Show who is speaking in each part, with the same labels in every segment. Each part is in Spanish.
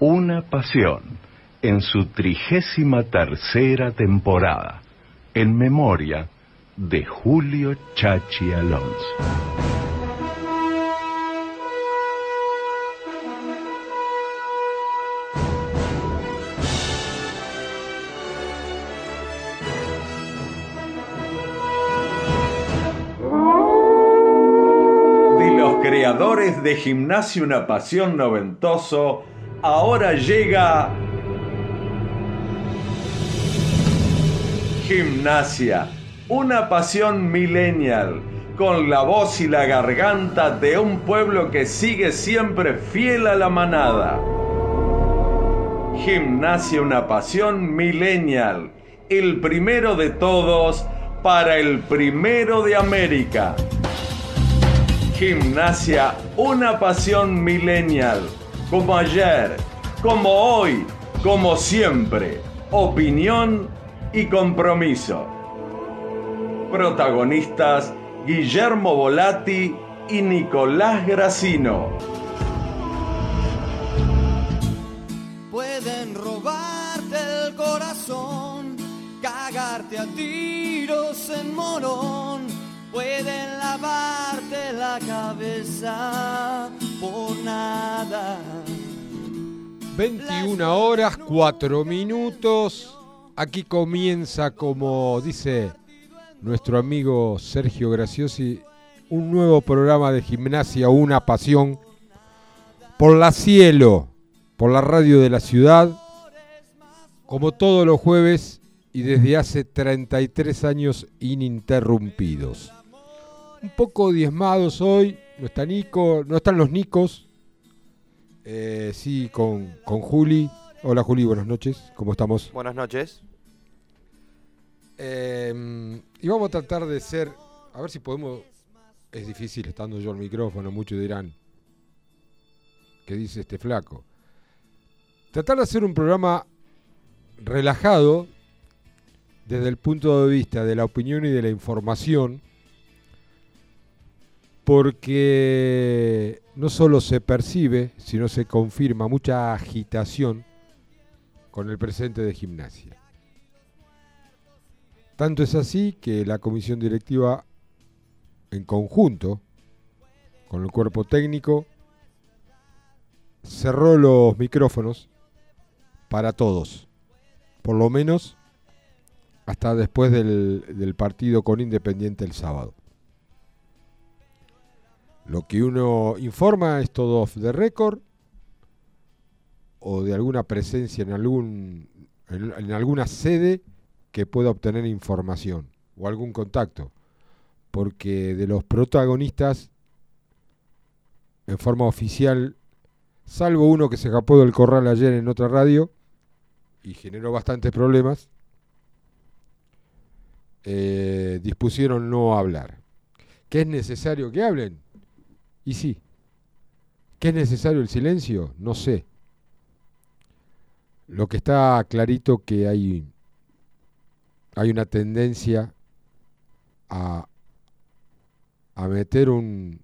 Speaker 1: Una Pasión, en su trigésima tercera temporada, en memoria de Julio Chachi Alonso.
Speaker 2: De Gimnasio Una Pasión Noventoso, ahora llega Gimnasia, una pasión millennial, con la voz y la garganta de un pueblo que sigue siempre fiel a la manada. Gimnasia, una pasión millennial, el primero de todos para el primero de América. Gimnasia, una pasión millennial, como ayer, como hoy, como siempre. Opinión y compromiso. Protagonistas Guillermo Volati y Nicolás Gracino.
Speaker 3: Pueden robarte el corazón, cagarte a tiros en morón, pueden lavarte la cabeza por nada.
Speaker 4: 21 horas, 4 minutos. Aquí comienza, como dice nuestro amigo Sergio Graciosi, un nuevo programa de gimnasia, una pasión, por la cielo, por la radio de la ciudad, como todos los jueves y desde hace 33 años ininterrumpidos. Un poco diezmados hoy, no está Nico, no están los Nicos, eh, sí, con, con Juli. Hola Juli, buenas noches, ¿cómo estamos?
Speaker 5: Buenas noches.
Speaker 4: Eh, y vamos a tratar de ser, a ver si podemos, es difícil estando yo al micrófono, muchos dirán, ¿qué dice este flaco? Tratar de hacer un programa relajado desde el punto de vista de la opinión y de la información, porque no solo se percibe, sino se confirma mucha agitación con el presente de gimnasia. Tanto es así que la comisión directiva, en conjunto con el cuerpo técnico, cerró los micrófonos para todos, por lo menos hasta después del, del partido con Independiente el sábado. Lo que uno informa es todo off the record o de alguna presencia en algún alguna sede que pueda obtener información o algún contacto, porque de los protagonistas en forma oficial, salvo uno que se escapó del corral ayer en otra radio y generó bastantes problemas, eh, dispusieron no hablar. ¿Que es necesario que hablen? Y sí. ¿Que es necesario el silencio? No sé. Lo que está clarito que hay, hay una tendencia a, a meter un,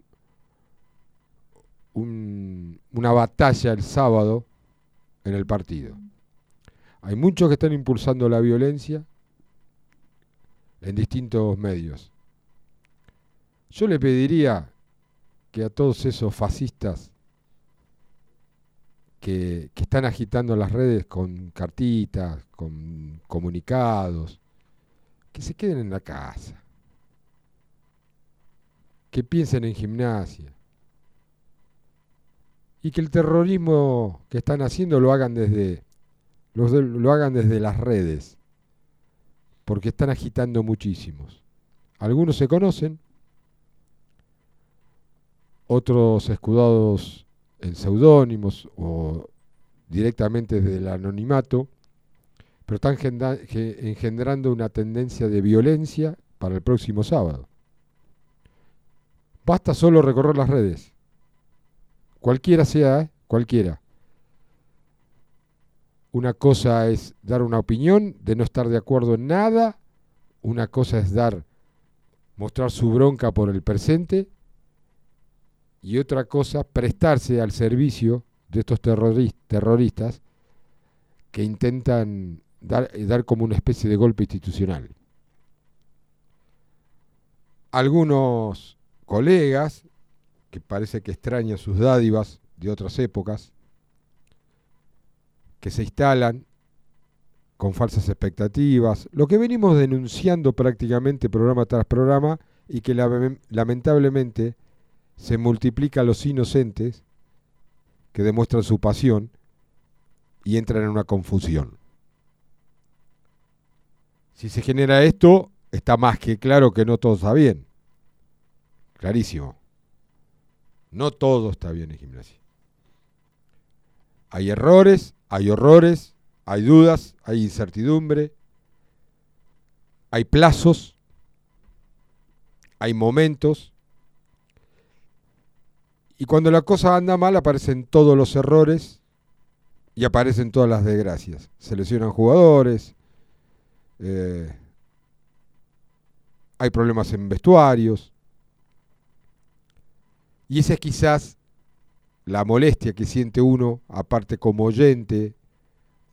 Speaker 4: un, una batalla el sábado en el partido. Hay muchos que están impulsando la violencia en distintos medios. Yo le pediría que a todos esos fascistas que, que, están agitando las redes con cartitas, con comunicados, que se queden en la casa, que piensen en gimnasia y que el terrorismo que están haciendo lo hagan desde lo, lo hagan desde las redes, porque están agitando muchísimos. Algunos se conocen, otros escudados en seudónimos o directamente desde el anonimato, pero están engendrando una tendencia de violencia para el próximo sábado. Basta solo recorrer las redes, cualquiera sea, ¿eh? cualquiera. Una cosa es dar una opinión de no estar de acuerdo en nada, una cosa es dar, mostrar su bronca por el presente, y otra cosa, prestarse al servicio de estos terroristas que intentan dar, dar como una especie de golpe institucional. Algunos colegas, que parece que extrañan sus dádivas de otras épocas, que se instalan con falsas expectativas, lo que venimos denunciando prácticamente programa tras programa y que lamentablemente se multiplican los inocentes que demuestran su pasión y entran en una confusión. Si se genera esto, está más que claro que no todo está bien. Clarísimo. No todo está bien en gimnasia. Hay errores, hay horrores, hay dudas, hay incertidumbre, hay plazos, hay momentos. Y cuando la cosa anda mal aparecen todos los errores y aparecen todas las desgracias. Se lesionan jugadores, eh, hay problemas en vestuarios. Y esa es quizás la molestia que siente uno, aparte como oyente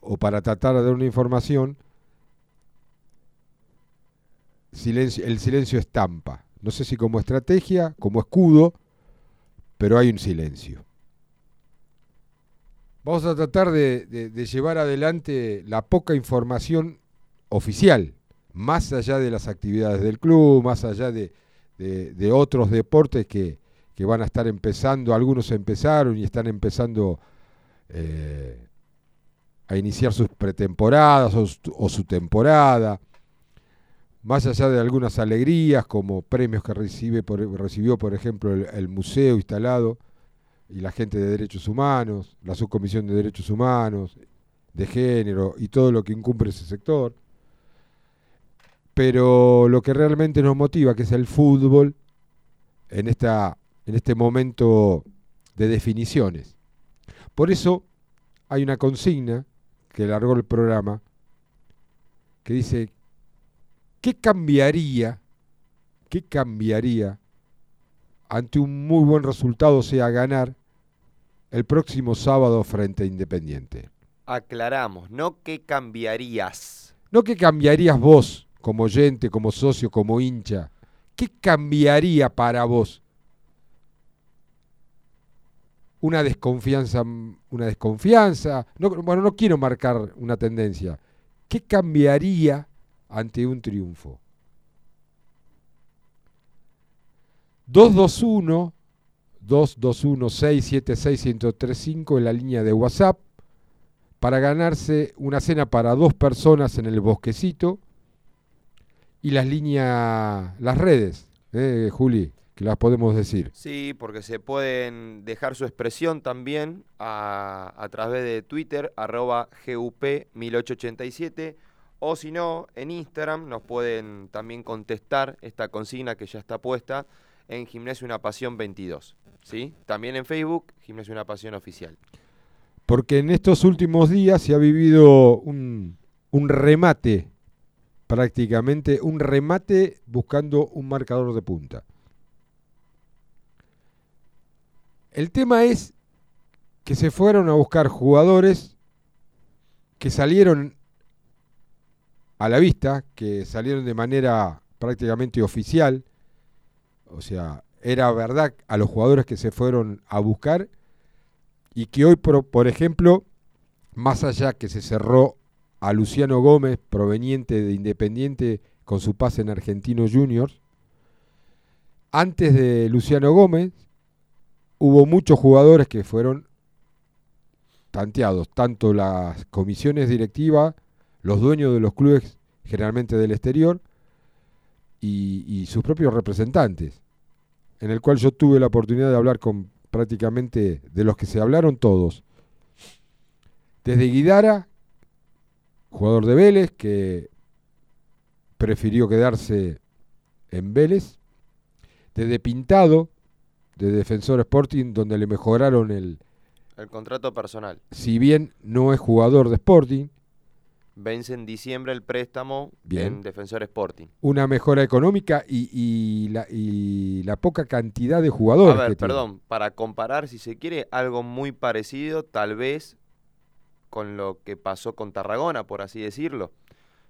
Speaker 4: o para tratar de dar una información, el silencio estampa. No sé si como estrategia, como escudo, pero hay un silencio. Vamos a tratar de, llevar adelante la poca información oficial, más allá de las actividades del club, más allá de, otros deportes que, van a estar empezando, algunos empezaron y están empezando eh, a iniciar sus pretemporadas o, su temporada, más allá de algunas alegrías como premios que recibe recibió, por ejemplo, el, museo instalado y la gente de derechos humanos, la subcomisión de derechos humanos, de género y todo lo que incumple ese sector. Pero lo que realmente nos motiva, que es el fútbol, en, esta, en este momento de definiciones. Por eso hay una consigna que largó el programa, que dice, ¿qué cambiaría, qué cambiaría ante un muy buen resultado, sea ganar, el próximo sábado frente a Independiente?
Speaker 5: Aclaramos, no qué cambiarías.
Speaker 4: No qué cambiarías vos, como oyente, como socio, como hincha. ¿Qué cambiaría para vos una desconfianza, una desconfianza. bueno, no quiero marcar una tendencia. ¿Qué cambiaría ante un triunfo? 221 221 676 1035 en la línea de WhatsApp para ganarse una cena para dos personas en el bosquecito y las líneas, las redes, ¿eh, Juli? que las podemos decir.
Speaker 5: Sí, porque se pueden dejar su expresión también a, través de Twitter, arroba GUP1887, o si no, en Instagram nos pueden también contestar esta consigna que ya está puesta en Gimnasio Una Pasión 22. ¿sí? También en Facebook, Gimnasio Una Pasión Oficial.
Speaker 4: Porque en estos últimos días se ha vivido un, un remate, prácticamente un remate buscando un marcador de punta. El tema es que se fueron a buscar jugadores que salieron a la vista, que salieron de manera prácticamente oficial, o sea, era verdad a los jugadores que se fueron a buscar y que hoy, por, ejemplo, más allá que se cerró a Luciano Gómez, proveniente de Independiente, con su pase en Argentino Juniors, antes de Luciano Gómez hubo muchos jugadores que fueron tanteados, tanto las comisiones directivas, los dueños de los clubes, generalmente del exterior, y, sus propios representantes, en el cual yo tuve la oportunidad de hablar con prácticamente de los que se hablaron todos. Desde Guidara, jugador de Vélez, que prefirió quedarse en Vélez, desde Pintado, de Defensor Sporting donde le mejoraron el,
Speaker 5: el contrato personal.
Speaker 4: Si bien no es jugador de Sporting,
Speaker 5: vence en diciembre el préstamo
Speaker 4: Bien.
Speaker 5: en Defensor Sporting.
Speaker 4: Una mejora económica y, y la, y la poca cantidad de jugadores.
Speaker 5: A ver,
Speaker 4: que tiene.
Speaker 5: perdón, para comparar, si se quiere, algo muy parecido, tal vez con lo que pasó con Tarragona, por así decirlo.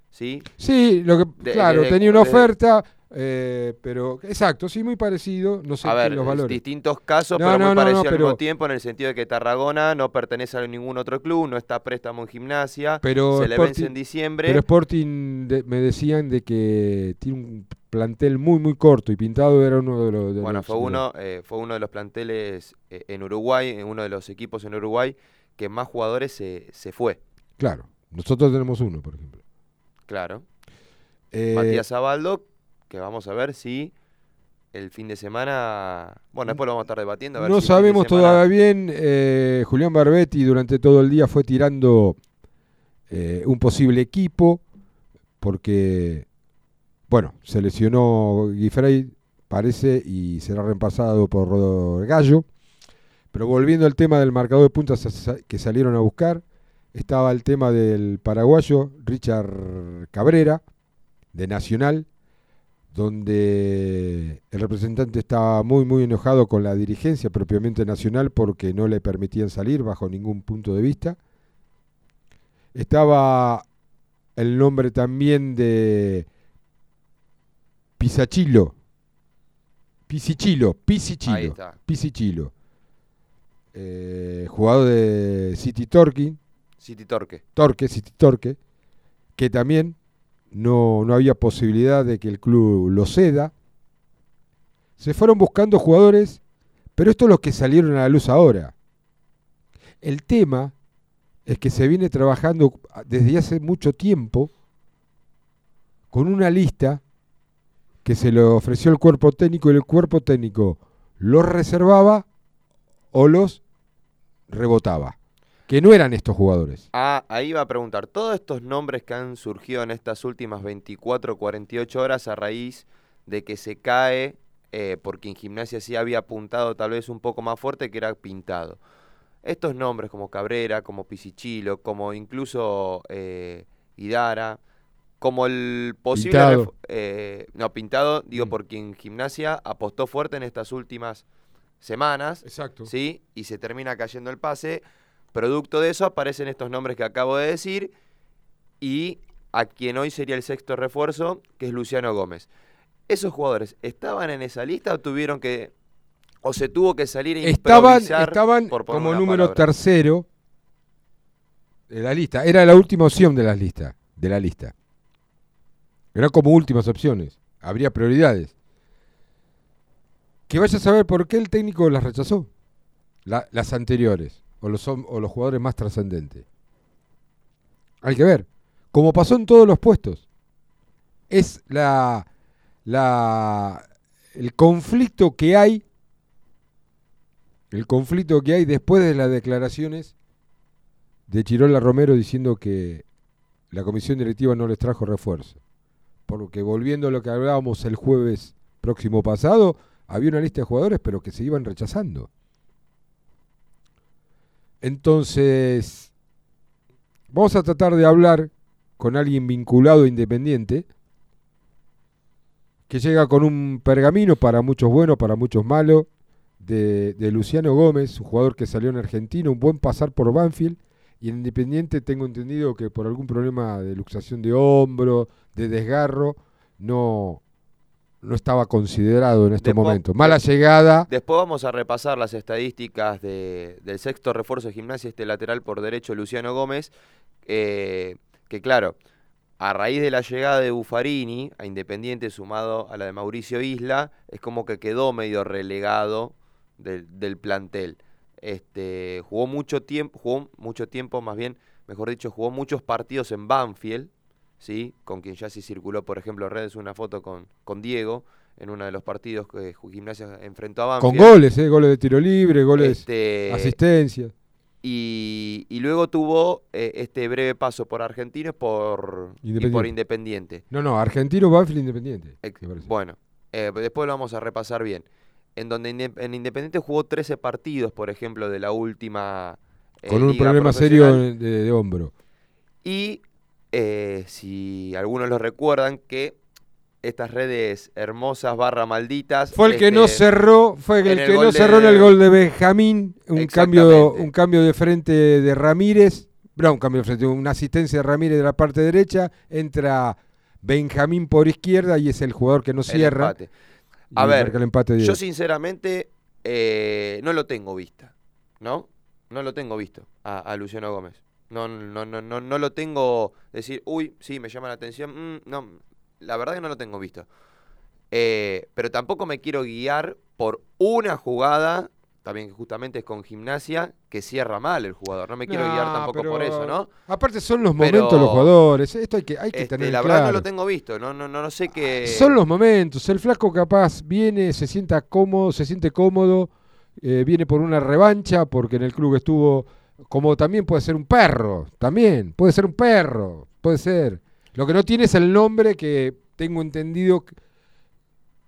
Speaker 5: ¿Sí?
Speaker 4: Sí, lo que,
Speaker 5: De-
Speaker 4: claro, tenía una oferta, eh, pero exacto, sí, muy parecido. No sé
Speaker 5: A ver,
Speaker 4: los
Speaker 5: es
Speaker 4: valores.
Speaker 5: distintos casos,
Speaker 4: No,
Speaker 5: pero
Speaker 4: no,
Speaker 5: muy
Speaker 4: no,
Speaker 5: parecido al
Speaker 4: pero-
Speaker 5: mismo tiempo, en el sentido de que Tarragona no pertenece a ningún otro club, no está a préstamo en gimnasia,
Speaker 4: Pero
Speaker 5: se le vence en diciembre.
Speaker 4: Pero Sporting de- me decían de que tiene un plantel muy, muy corto y Pintado era uno de los. de
Speaker 5: Bueno,
Speaker 4: los-
Speaker 5: fue uno, eh, fue uno de los planteles eh, en Uruguay, en uno de los equipos en Uruguay, que más jugadores se, se fue,
Speaker 4: Claro, nosotros tenemos uno, por ejemplo.
Speaker 5: claro. Matías Abaldo, que vamos a ver si el fin de semana. Bueno, después lo vamos a estar debatiendo. A ver
Speaker 4: no
Speaker 5: si
Speaker 4: sabemos
Speaker 5: semana-
Speaker 4: todavía bien. eh, Julián Barbetti durante todo el día fue tirando eh, un posible equipo porque, bueno, se lesionó Guifrey, parece, y será reemplazado por Gallo. Pero volviendo al tema del marcador de puntas que salieron a buscar, estaba el tema del paraguayo Richard Cabrera, de Nacional, donde el representante estaba muy, muy enojado con la dirigencia propiamente nacional porque no le permitían salir bajo ningún punto de vista. Estaba el nombre también de Pisachilo, Pisichilo,
Speaker 5: Ahí
Speaker 4: Pisichilo,
Speaker 5: está.
Speaker 4: Pisichilo, eh, jugador de City Torquín,
Speaker 5: City Torque.
Speaker 4: Torque, City Torque, que también no, no había posibilidad de que el club lo ceda. Se fueron buscando jugadores, pero esto es los que salieron a la luz ahora. El tema es que se viene trabajando desde hace mucho tiempo con una lista que se le ofreció el cuerpo técnico y el cuerpo técnico los reservaba o los rebotaba. Que no eran estos jugadores.
Speaker 5: Ah, ahí iba a preguntar, todos estos nombres que han surgido en estas últimas 24, 48 horas a raíz de que se cae, eh, porque en gimnasia sí había apuntado tal vez un poco más fuerte que era pintado. Estos nombres como Cabrera, como Pisichilo, como incluso eh, Idara, como el posible...
Speaker 4: Pintado.
Speaker 5: eh, no, pintado, digo,
Speaker 4: Mm.
Speaker 5: porque en gimnasia apostó fuerte en estas últimas semanas.
Speaker 4: Exacto.
Speaker 5: ¿sí? Y se termina cayendo el pase. Producto de eso aparecen estos nombres que acabo de decir y a quien hoy sería el sexto refuerzo, que es Luciano Gómez. ¿Esos jugadores estaban en esa lista o tuvieron que o se tuvo que salir a
Speaker 4: Estaban,
Speaker 5: improvisar
Speaker 4: estaban
Speaker 5: por
Speaker 4: como número
Speaker 5: palabra?
Speaker 4: tercero de la lista. Era la última opción de la lista. De la lista. Eran como últimas opciones. Habría prioridades. Que vaya a saber por qué el técnico las rechazó. La- las anteriores. O los, o los jugadores más trascendentes. Hay que ver. Como pasó en todos los puestos. Es la, la, el conflicto que hay el conflicto que hay después de las declaraciones de Chirola Romero diciendo que la comisión directiva no les trajo refuerzo. Porque volviendo a lo que hablábamos el jueves próximo pasado, había una lista de jugadores pero que se iban rechazando. Entonces, vamos a tratar de hablar con alguien vinculado a Independiente, que llega con un pergamino para muchos buenos, para muchos malos, de, de Luciano Gómez, un jugador que salió en Argentina, un buen pasar por Banfield, y en Independiente tengo entendido que por algún problema de luxación de hombro, de desgarro, no, no estaba considerado en este
Speaker 5: Después-
Speaker 4: momento. Mala llegada,
Speaker 5: Después vamos a repasar las estadísticas de- del sexto refuerzo de gimnasia, este lateral por derecho, Luciano Gómez, eh, que claro, a raíz de la llegada de Buffarini a Independiente sumado a la de Mauricio Isla, es como que quedó medio relegado del, del plantel. Este, jugó mucho tiempo, jugó mucho tiempo, más bien, mejor dicho, jugó muchos partidos en Banfield, ¿sí? con quien ya se circuló, por ejemplo, redes una foto con, con Diego, en uno de los partidos que Gimnasia enfrentó a
Speaker 4: con
Speaker 5: Banfield.
Speaker 4: goles, eh, goles de tiro libre, goles,
Speaker 5: Este,
Speaker 4: asistencia.
Speaker 5: y, y luego tuvo eh, este breve paso por Argentinos por, y
Speaker 4: Independiente.
Speaker 5: por Independiente.
Speaker 4: No, no, Argentino, Banfield, Independiente.
Speaker 5: Ex-. Bueno, eh, después lo vamos a repasar bien. En donde en Independiente jugó 13 partidos, por ejemplo, de la última.
Speaker 4: Con un
Speaker 5: liga
Speaker 4: problema serio de hombro.
Speaker 5: Y eh, si algunos lo recuerdan, que estas redes hermosas barra malditas.
Speaker 4: Fue el que no
Speaker 5: este,
Speaker 4: cerró, fue el que no cerró en el gol de Benjamín, un cambio, un cambio de frente de Ramírez, no, un cambio de frente, una asistencia de Ramírez de la parte derecha, entra Benjamín por izquierda y es el jugador que no cierra.
Speaker 5: empate. A ver,
Speaker 4: el empate
Speaker 5: Yo sinceramente eh, no lo tengo vista, ¿no? No lo tengo visto a, a Luciano Gómez. No, no, no, no, no lo tengo decir, uy, sí, me llama la atención. mm, no, la verdad que no lo tengo visto. Eh, pero tampoco me quiero guiar por una jugada, también que justamente es con gimnasia, que cierra mal el jugador. No me quiero guiar tampoco
Speaker 4: pero
Speaker 5: por eso, ¿no?
Speaker 4: Aparte son los
Speaker 5: Pero-
Speaker 4: momentos los jugadores, esto hay que, hay que
Speaker 5: Este,
Speaker 4: tener
Speaker 5: la verdad
Speaker 4: claro.
Speaker 5: no lo tengo visto, no, no, no, no sé qué.
Speaker 4: Son los momentos. El flaco capaz viene, se sienta cómodo, se siente cómodo, eh, viene por una revancha porque en el club estuvo, como también puede ser un perro, también puede ser un perro, puede ser. Lo que no tiene es el nombre que tengo entendido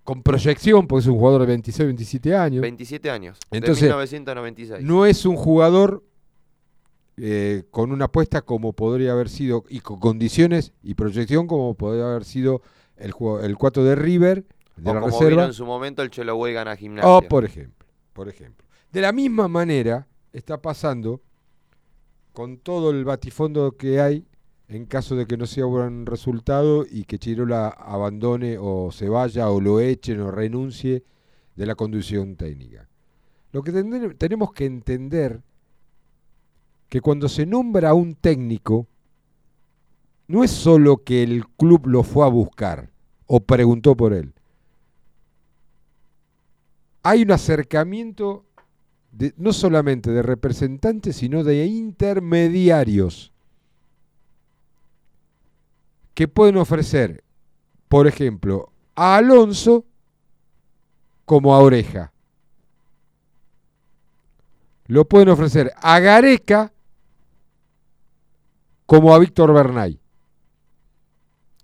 Speaker 4: con proyección, porque es un jugador de 26, 27 años.
Speaker 5: 27 años,
Speaker 4: Entonces,
Speaker 5: de 1996.
Speaker 4: No es un jugador eh, con una apuesta como podría haber sido, y con condiciones y proyección como podría haber sido el, juego- el 4 de River, de
Speaker 5: o
Speaker 4: la
Speaker 5: como
Speaker 4: reserva.
Speaker 5: vino en su momento el Chelo Güey gana gimnasia.
Speaker 4: O por ejemplo, por ejemplo. De la misma manera está pasando con todo el batifondo que hay en caso de que no sea buen resultado y que Chirola abandone o se vaya o lo echen o renuncie de la conducción técnica. Lo que tenemos que entender que cuando se nombra a un técnico no es solo que el club lo fue a buscar o preguntó por él hay un acercamiento de- no solamente de representantes, sino de intermediarios que pueden ofrecer, por ejemplo, a Alonso como a Oreja. Lo pueden ofrecer a Gareca como a Víctor Bernay.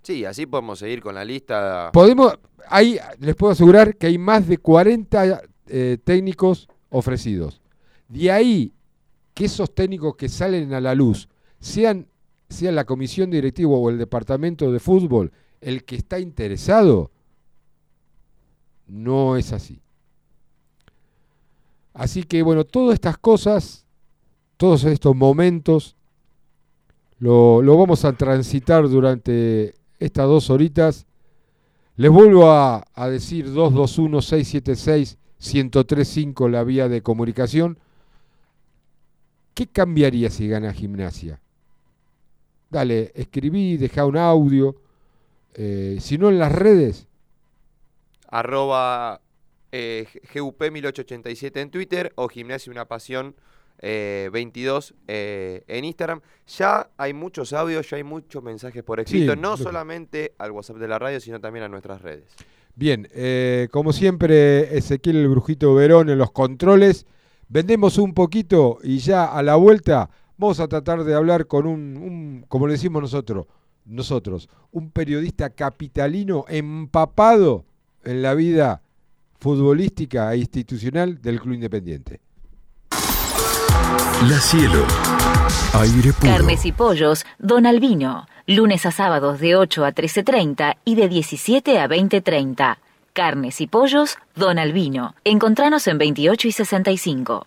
Speaker 5: Sí, así podemos seguir con la lista.
Speaker 4: Podemos, hay, les puedo asegurar que hay más de 40 eh, técnicos ofrecidos. De ahí que esos técnicos que salen a la luz sean, sea la comisión directiva o el departamento de fútbol el que está interesado, no es así. Así que bueno, todas estas cosas, todos estos momentos, lo, lo vamos a transitar durante estas dos horitas. Les vuelvo a, a decir 221-676-1035 la vía de comunicación. ¿Qué cambiaría si gana gimnasia? Dale, escribí, deja un audio. eh, si no en las redes,
Speaker 5: Arroba eh, GUP1887 en Twitter o Gimnasia Una Pasión eh, 22 eh, en Instagram. Ya hay muchos audios, ya hay muchos mensajes por escrito, no solamente al WhatsApp de la radio, sino también a nuestras redes.
Speaker 4: Bien, eh, como siempre, Ezequiel el Brujito Verón en los controles. Vendemos un poquito y ya a la vuelta vamos a tratar de hablar con un, un, como le decimos nosotros, nosotros, un periodista capitalino empapado en la vida futbolística e institucional del Club Independiente.
Speaker 6: La Cielo. Aire puro.
Speaker 7: Carnes y pollos, Don Albino. Lunes a sábados de 8 a 13.30 y de 17 a 20.30. Carnes y pollos, Don Albino. Encontranos en 28 y 65.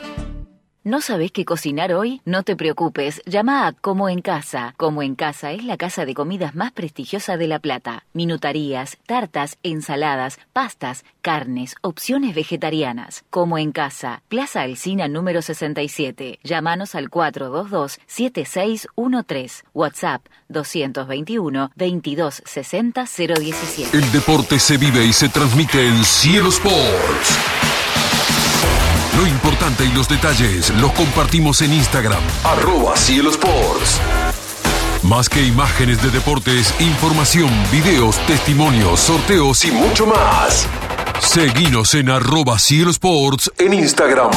Speaker 7: ¿No sabés qué cocinar hoy? No te preocupes, llama a Como en Casa. Como en Casa es la casa de comidas más prestigiosa de La Plata. Minutarías, tartas, ensaladas, pastas, carnes, opciones vegetarianas. Como en Casa, Plaza Alcina número 67. Llámanos al 422-7613. WhatsApp 221-2260-017.
Speaker 8: El deporte se vive y se transmite en Cielo Sports. Lo importante y los detalles los compartimos en Instagram, arroba Cielo Sports. Más que imágenes de deportes, información, videos, testimonios, sorteos y mucho más. Seguinos en arroba Cielo Sports en Instagram.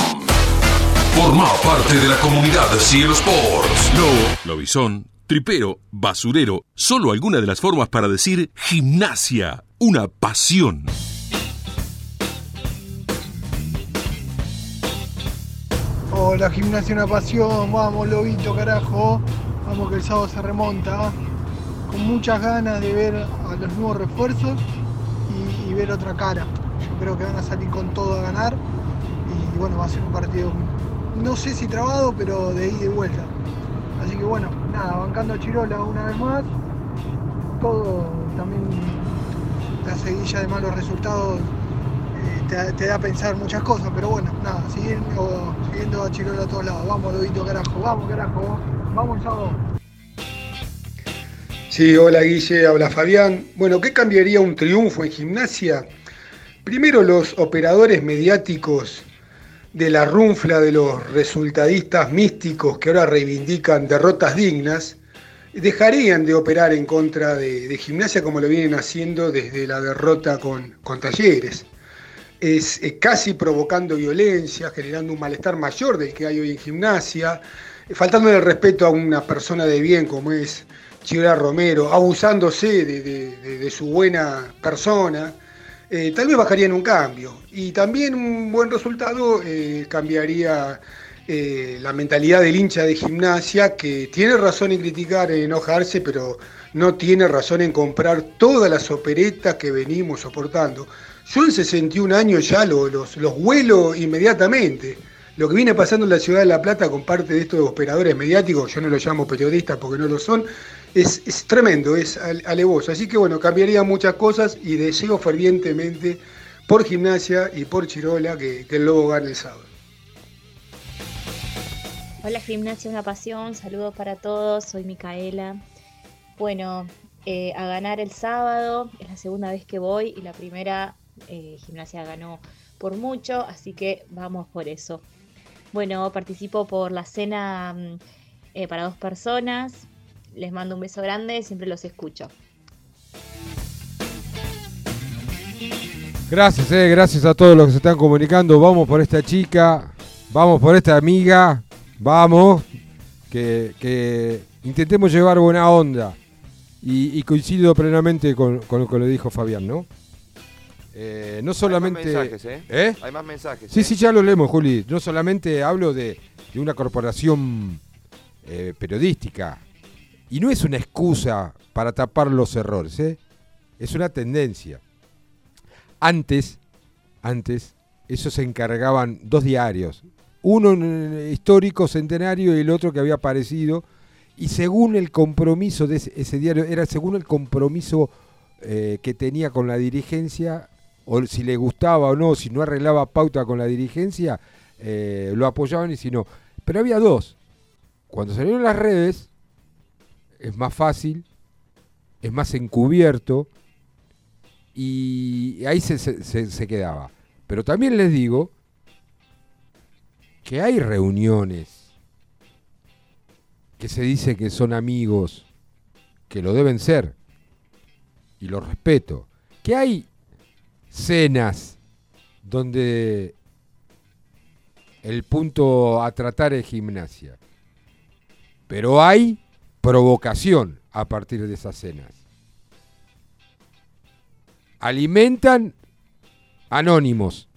Speaker 8: Forma parte de la comunidad Cielo Sports. Lobo, lobizón, tripero, basurero, solo alguna de las formas para decir gimnasia, una pasión.
Speaker 9: Hola, gimnasia una pasión, vamos lobito carajo, vamos que el sábado se remonta, con muchas ganas de ver a los nuevos refuerzos y, y ver otra cara. Yo creo que van a salir con todo a ganar y bueno, va a ser un partido, no sé si trabado, pero de ida y vuelta. Así que bueno, nada, bancando a Chirola una vez más, todo también la seguilla de malos resultados te, da a pensar muchas cosas, pero bueno, nada, siguiendo, siguiendo a Chirola a todos lados. Vamos, Lobito, carajo, vamos, carajo, vamos, sábado.
Speaker 10: Sí, hola Guille, habla Fabián. Bueno, ¿qué cambiaría un triunfo en gimnasia? Primero los operadores mediáticos de la runfla de los resultadistas místicos que ahora reivindican derrotas dignas, dejarían de operar en contra de, de gimnasia como lo vienen haciendo desde la derrota con, con talleres. Es, casi provocando violencia, generando un malestar mayor del que hay hoy en gimnasia, faltando el respeto a una persona de bien como es Chirola Romero, abusándose de- de su buena persona, eh, tal vez bajarían un cambio. Y también un buen resultado eh, cambiaría eh, la mentalidad del hincha de gimnasia, que tiene razón en criticar, en enojarse, pero no tiene razón en comprar todas las operetas que venimos soportando. Yo en 61 años ya lo- los, los huelo inmediatamente. Lo que viene pasando en la ciudad de La Plata con parte de estos operadores mediáticos, yo no los llamo periodistas porque no lo son, es, es tremendo, es ale- alevoso. Así que bueno, cambiaría muchas cosas y deseo fervientemente por gimnasia y por Chirola que, que el Lobo gane el sábado.
Speaker 11: Hola Gimnasia, una pasión, saludos para todos, soy Micaela. Bueno, eh, a ganar el sábado, es la segunda vez que voy y la primera eh, Gimnasia ganó por mucho, así que vamos por eso. Bueno, participo por la cena mm, eh, para dos personas, les mando un beso grande, siempre los escucho.
Speaker 4: Gracias, eh, gracias a todos los que se están comunicando. Vamos por esta chica, vamos por esta amiga, vamos, que, intentemos llevar buena onda. Y, y coincido plenamente con, con lo que le dijo Fabián, ¿no? Eh, no solamente...
Speaker 5: Hay más mensajes, ¿eh?
Speaker 4: ¿Eh?
Speaker 5: Hay más mensajes.
Speaker 4: Sí,
Speaker 5: ¿eh?
Speaker 4: sí, ya lo leemos, Juli. No solamente hablo de, de una corporación periodística. Y no es una excusa para tapar los errores, ¿eh? Es una tendencia. Antes, antes, eso se encargaban dos diarios. Uno histórico, centenario, y el otro que había aparecido. Y según el compromiso de ese, ese diario, era según el compromiso que tenía con la dirigencia, o si le gustaba o no, si no arreglaba pauta con la dirigencia, eh, lo apoyaban y si no. Pero había dos. Cuando salieron las redes, es más fácil, es más encubierto, y ahí se, se- quedaba. Pero también les digo que hay reuniones que se dice que son amigos, que lo deben ser, y lo respeto, que hay cenas donde el punto a tratar es gimnasia, pero hay provocación a partir de esas cenas. Alimentan anónimos.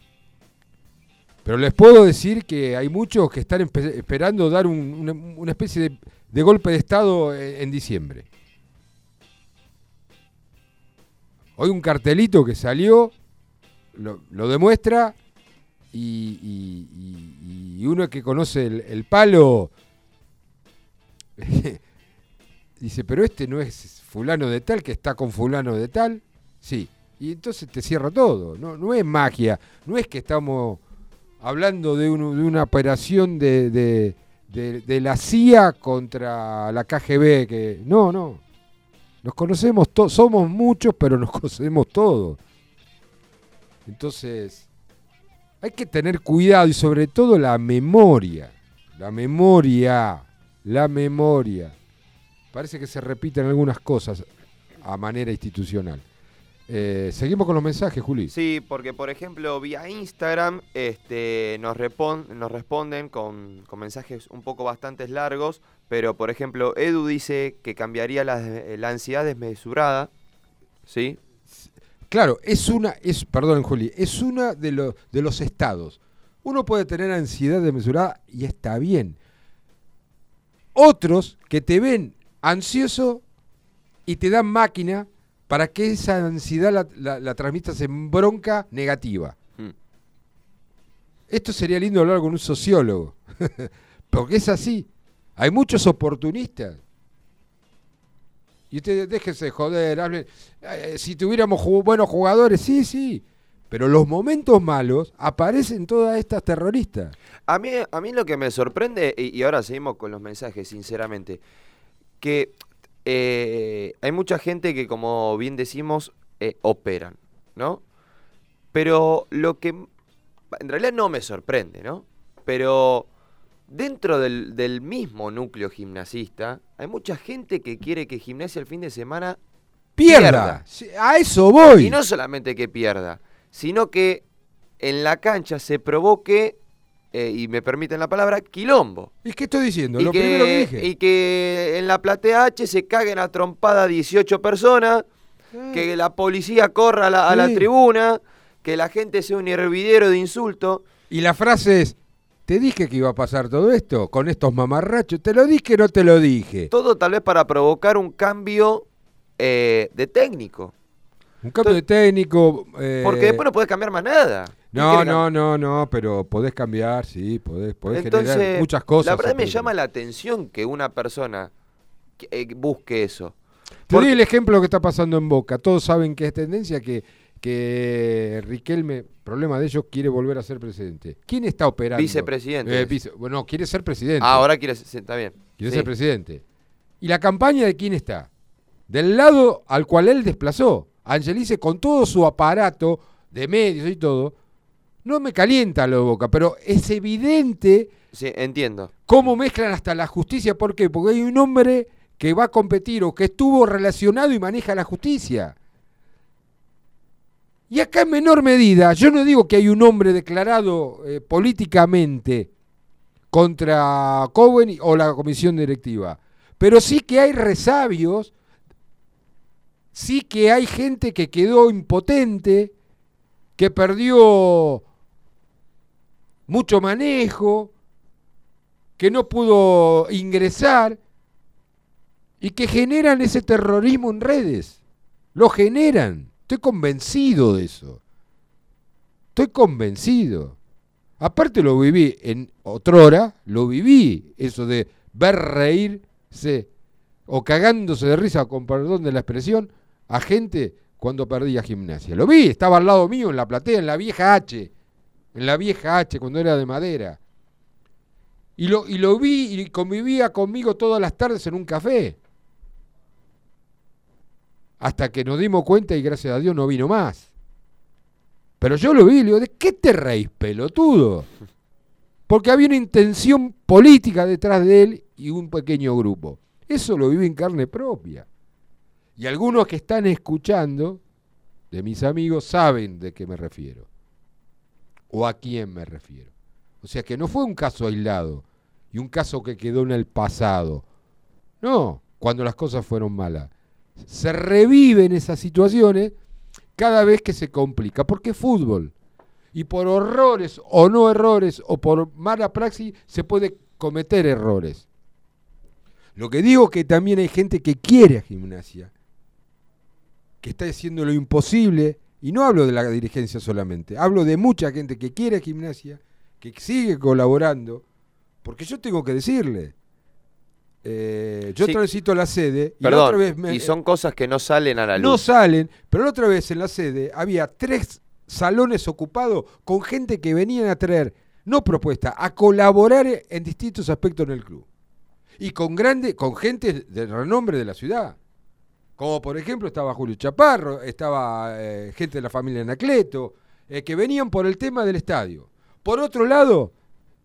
Speaker 4: Pero les puedo decir que hay muchos que están esperando dar un- una, especie de, golpe de Estado en, en diciembre. Hoy un cartelito que salió lo, demuestra y, uno que conoce el, palo dice, pero este no es fulano de tal que está con fulano de tal. Sí, y entonces te cierra todo. No, no es magia, no es que estamos hablando de, un- de una operación de, de- de- de la CIA contra la KGB. Que, no, no. Nos conocemos todos, somos muchos, pero nos conocemos todos. Entonces, hay que tener cuidado y sobre todo la memoria. La memoria. La memoria. parece que se repiten algunas cosas a manera institucional. Eh, seguimos con los mensajes, Juli.
Speaker 5: Sí, porque por ejemplo vía Instagram este, nos, nos responden con, con mensajes un poco bastante largos, pero por ejemplo Edu dice que cambiaría la, la ansiedad desmesurada, ¿sí?
Speaker 4: Claro, es una, es, perdón, Juli, es una de, los de los estados. Uno puede tener ansiedad desmesurada y está bien. Otros que te ven ansioso y te dan máquina para que esa ansiedad la, la- la transmitas en bronca negativa.
Speaker 5: Mm.
Speaker 4: Esto sería lindo hablar con un sociólogo, porque es así. Hay muchos oportunistas. Y ustedes déjense de joder, hablen. eh, si tuviéramos buenos jugadores, sí, sí. Pero los momentos malos aparecen todas estas terroristas.
Speaker 5: A mí, a mí lo que me sorprende, y, ahora seguimos con los mensajes, sinceramente, que eh, hay mucha gente que, como bien decimos, eh, operan, ¿no? Pero lo que en realidad no me sorprende, ¿no? Pero dentro del, del mismo núcleo gimnasista, hay mucha gente que quiere que gimnasia el fin de semana
Speaker 4: ¡Pierda! A eso voy.
Speaker 5: y no solamente que pierda, sino que en la cancha se provoque, eh, y me permiten la palabra, quilombo.
Speaker 4: ¿Y qué estoy diciendo?
Speaker 5: Y
Speaker 4: Lo
Speaker 5: que,
Speaker 4: primero que dije.
Speaker 5: y que en la platea H se caguen a trompada 18 personas, que la policía corra a la, a la tribuna, que la gente sea un hervidero de insultos.
Speaker 4: Y la frase es, te dije que iba a pasar todo esto con estos mamarrachos. ¿Te lo dije o no te lo dije?
Speaker 5: Todo tal vez para provocar un cambio eh, de técnico.
Speaker 4: Un cambio de técnico. eh,
Speaker 5: Porque después no podés cambiar más nada. ¿Qué
Speaker 4: No, no, no, no, pero podés cambiar, sí, podés, podés
Speaker 5: Entonces,
Speaker 4: generar muchas cosas.
Speaker 5: La verdad me llama la atención que una persona que, eh, busque eso.
Speaker 4: Te doy el ejemplo que está pasando en Boca. Todos saben que es tendencia que, que Riquelme, problema de ellos, quiere volver a ser presidente. ¿Quién está operando?
Speaker 5: Vicepresidente
Speaker 4: Eh, vice- bueno, quiere ser presidente.
Speaker 5: Ah, ahora quiere ser, está bien.
Speaker 4: Quiere
Speaker 5: Sí.
Speaker 4: ser presidente. ¿Y la campaña de quién está? Del lado al cual él desplazó. Angelice con todo su aparato de medios y todo. No me calienta de Boca, pero es evidente
Speaker 5: Sí, entiendo.
Speaker 4: cómo mezclan hasta la justicia. ¿Por qué? Porque hay un hombre que va a competir o que estuvo relacionado y maneja la justicia. Y acá en menor medida, yo no digo que hay un hombre declarado eh, políticamente contra Cowen y- o la comisión directiva, pero sí que hay resabios, sí que hay gente que quedó impotente, que perdió mucho manejo, que no pudo ingresar y que generan ese terrorismo en redes. Lo generan. Estoy convencido de eso. Estoy convencido. Aparte lo viví en otrora, lo viví, eso de ver reírse o cagándose de risa, con perdón de la expresión, a gente cuando perdía gimnasia. Lo vi, estaba al lado mío en la platea, en la vieja H, en la vieja H, cuando era de madera. Y lo, y lo vi y convivía conmigo todas las tardes en un café. Hasta que nos dimos cuenta y gracias a Dios no vino más. Pero yo lo vi y le digo, ¿de qué te reís, pelotudo? Porque había una intención política detrás de él y un pequeño grupo. Eso lo viví en carne propia. Y algunos que están escuchando, de mis amigos, saben de qué me refiero. O a quién me refiero. O sea que no fue un caso aislado y un caso que quedó en el pasado. No, cuando las cosas fueron malas. Se reviven esas situaciones cada vez que se complica, porque es fútbol. Y por horrores o no errores o por mala praxis se puede cometer errores. Lo que digo que también hay gente que quiere gimnasia, que está haciendo lo imposible, y no hablo de la dirigencia solamente, hablo de mucha gente que quiere gimnasia, que sigue colaborando, porque yo tengo que decirle, eh, yo
Speaker 5: Sí.
Speaker 4: la sede y la
Speaker 5: Perdón,
Speaker 4: otra vez me-
Speaker 5: y son cosas que no salen a la luz.
Speaker 4: no salen, pero la otra vez en la sede había tres salones ocupados con gente que venían a traer, no propuesta, a colaborar en distintos aspectos en el club. Y con grande, con gente de renombre de la ciudad. Como por ejemplo estaba Julio Chaparro, estaba eh, gente de la familia Anacleto, eh, que venían por el tema del estadio. Por otro lado,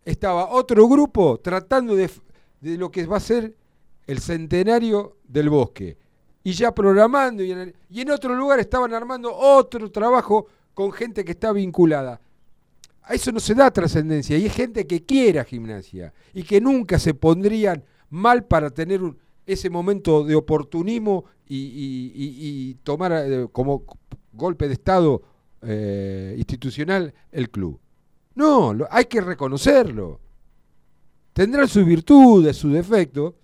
Speaker 4: estaba otro grupo tratando de, de lo que va a ser el centenario del bosque. Y ya programando, y en, otro lugar estaban armando otro trabajo con gente que está vinculada. A eso no se da trascendencia. Y hay gente que quiera gimnasia y que nunca se pondrían mal para tener un- ese momento de oportunismo y tomar eh, como golpe de Estado eh, institucional el club. No, lo- hay que reconocerlo. Tendrán sus virtudes, sus defectos,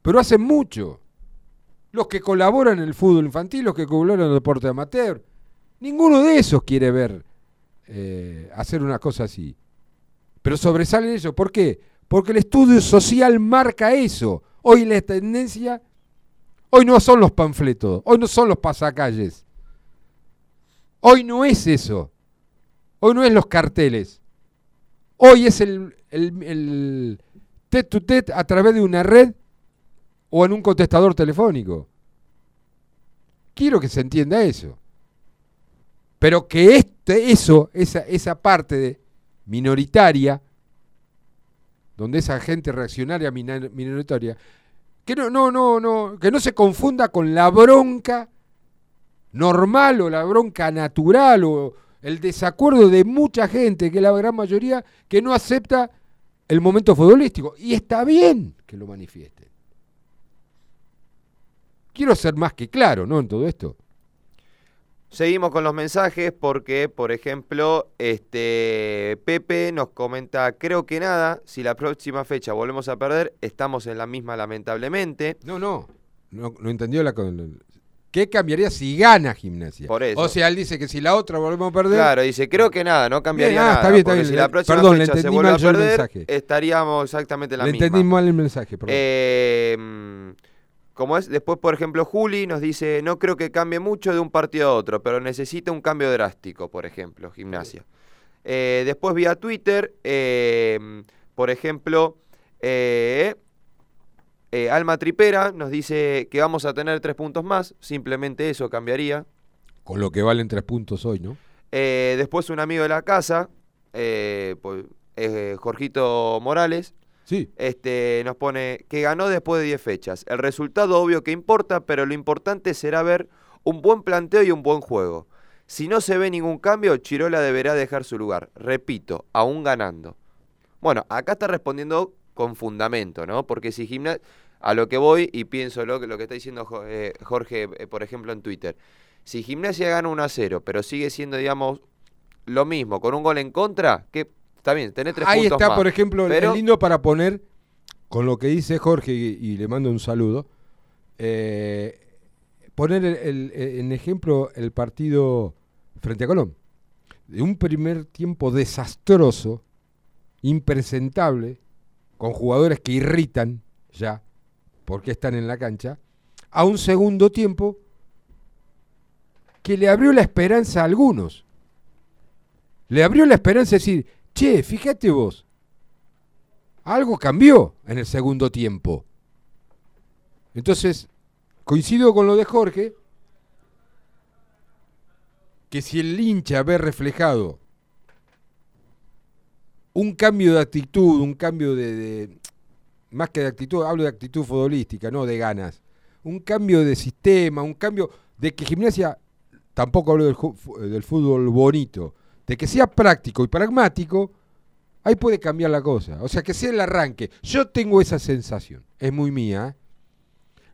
Speaker 4: pero hacen mucho. Los que colaboran en el fútbol infantil, los que colaboran en el deporte amateur, ninguno de esos quiere ver eh, hacer una cosa así. Pero sobresalen ellos. ¿Por qué? Porque el estudio social marca eso. Hoy la tendencia, hoy no son los panfletos, hoy no son los pasacalles. Hoy no es eso. Hoy no es los carteles. Hoy es el, el, el tete to tete a través de una red o en un contestador telefónico. Quiero que se entienda eso. Pero que este, eso, esa, esa parte de minoritaria, donde esa gente reaccionaria minoritaria, que no, no, no, no, que no se confunda con la bronca normal o la bronca natural o el desacuerdo de mucha gente, que es la gran mayoría, que no acepta el momento futbolístico. Y está bien que lo manifiesten. Quiero ser más que claro, ¿no? En todo esto.
Speaker 5: Seguimos con los mensajes porque, por ejemplo, este Pepe nos comenta, creo que nada, si la próxima fecha volvemos a perder, estamos en la misma lamentablemente.
Speaker 4: No, no, no, no entendió la... ¿Qué cambiaría si gana gimnasia?
Speaker 5: Por eso.
Speaker 4: O sea, él dice que si la otra volvemos a perder...
Speaker 5: Claro, dice, creo que nada, no cambiaría
Speaker 4: Bien, ah,
Speaker 5: nada.
Speaker 4: está bien, está bien.
Speaker 5: Si
Speaker 4: Le-
Speaker 5: la próxima
Speaker 4: perdón, le
Speaker 5: fecha se
Speaker 4: entendí
Speaker 5: vuelve
Speaker 4: mal
Speaker 5: a
Speaker 4: yo el
Speaker 5: perder,
Speaker 4: mensaje.
Speaker 5: estaríamos exactamente en la
Speaker 4: Le
Speaker 5: misma.
Speaker 4: entendí mal el mensaje, perdón.
Speaker 5: Eh, como es, después, por ejemplo, Juli nos dice, no creo que cambie mucho de un partido a otro, pero necesita un cambio drástico, por ejemplo, gimnasia. Eh, después vía Twitter, eh, por ejemplo, eh, Alma Tripera nos dice que vamos a tener tres puntos más, simplemente eso cambiaría.
Speaker 4: Con lo que valen tres puntos hoy, ¿no?
Speaker 5: Eh, después un amigo de la casa, eh, pues, eh, Jorgito Morales,
Speaker 4: Sí.
Speaker 5: este, nos pone que ganó después de 10 fechas. El resultado obvio que importa, pero lo importante será ver un buen planteo y un buen juego. Si no se ve ningún cambio, Chirola deberá dejar su lugar. Repito, aún ganando. Bueno, acá está respondiendo con fundamento, ¿no? Porque si Gimnasia, a lo que voy y pienso lo que, lo que está diciendo eh, Jorge, eh, por ejemplo, en Twitter. Si Gimnasia gana 1 a 0, pero sigue siendo, digamos, lo mismo, con un gol en contra, que está bien, tenés tres
Speaker 4: Ahí
Speaker 5: puntos
Speaker 4: está,
Speaker 5: más.
Speaker 4: por ejemplo, el-
Speaker 5: pero-
Speaker 4: el lindo para poner, con lo que dice Jorge, y, y le mando un saludo, eh, poner en ejemplo el partido frente a Colón. De un primer tiempo desastroso, impresentable, con jugadores que irritan ya, porque están en la cancha, a un segundo tiempo que le abrió la esperanza a algunos. Le abrió la esperanza de decir, che, fíjate vos, algo cambió en el segundo tiempo. Entonces, coincido con lo de Jorge, que si el hincha ve reflejado un cambio de actitud, un cambio de, más que de actitud, hablo de actitud futbolística, no de ganas, un cambio de sistema, un cambio de que gimnasia, tampoco hablo fu- del fútbol bonito, de que sea práctico y pragmático, ahí puede cambiar la cosa. O sea, que sea el arranque. Yo tengo esa sensación, es muy mía. ¿eh?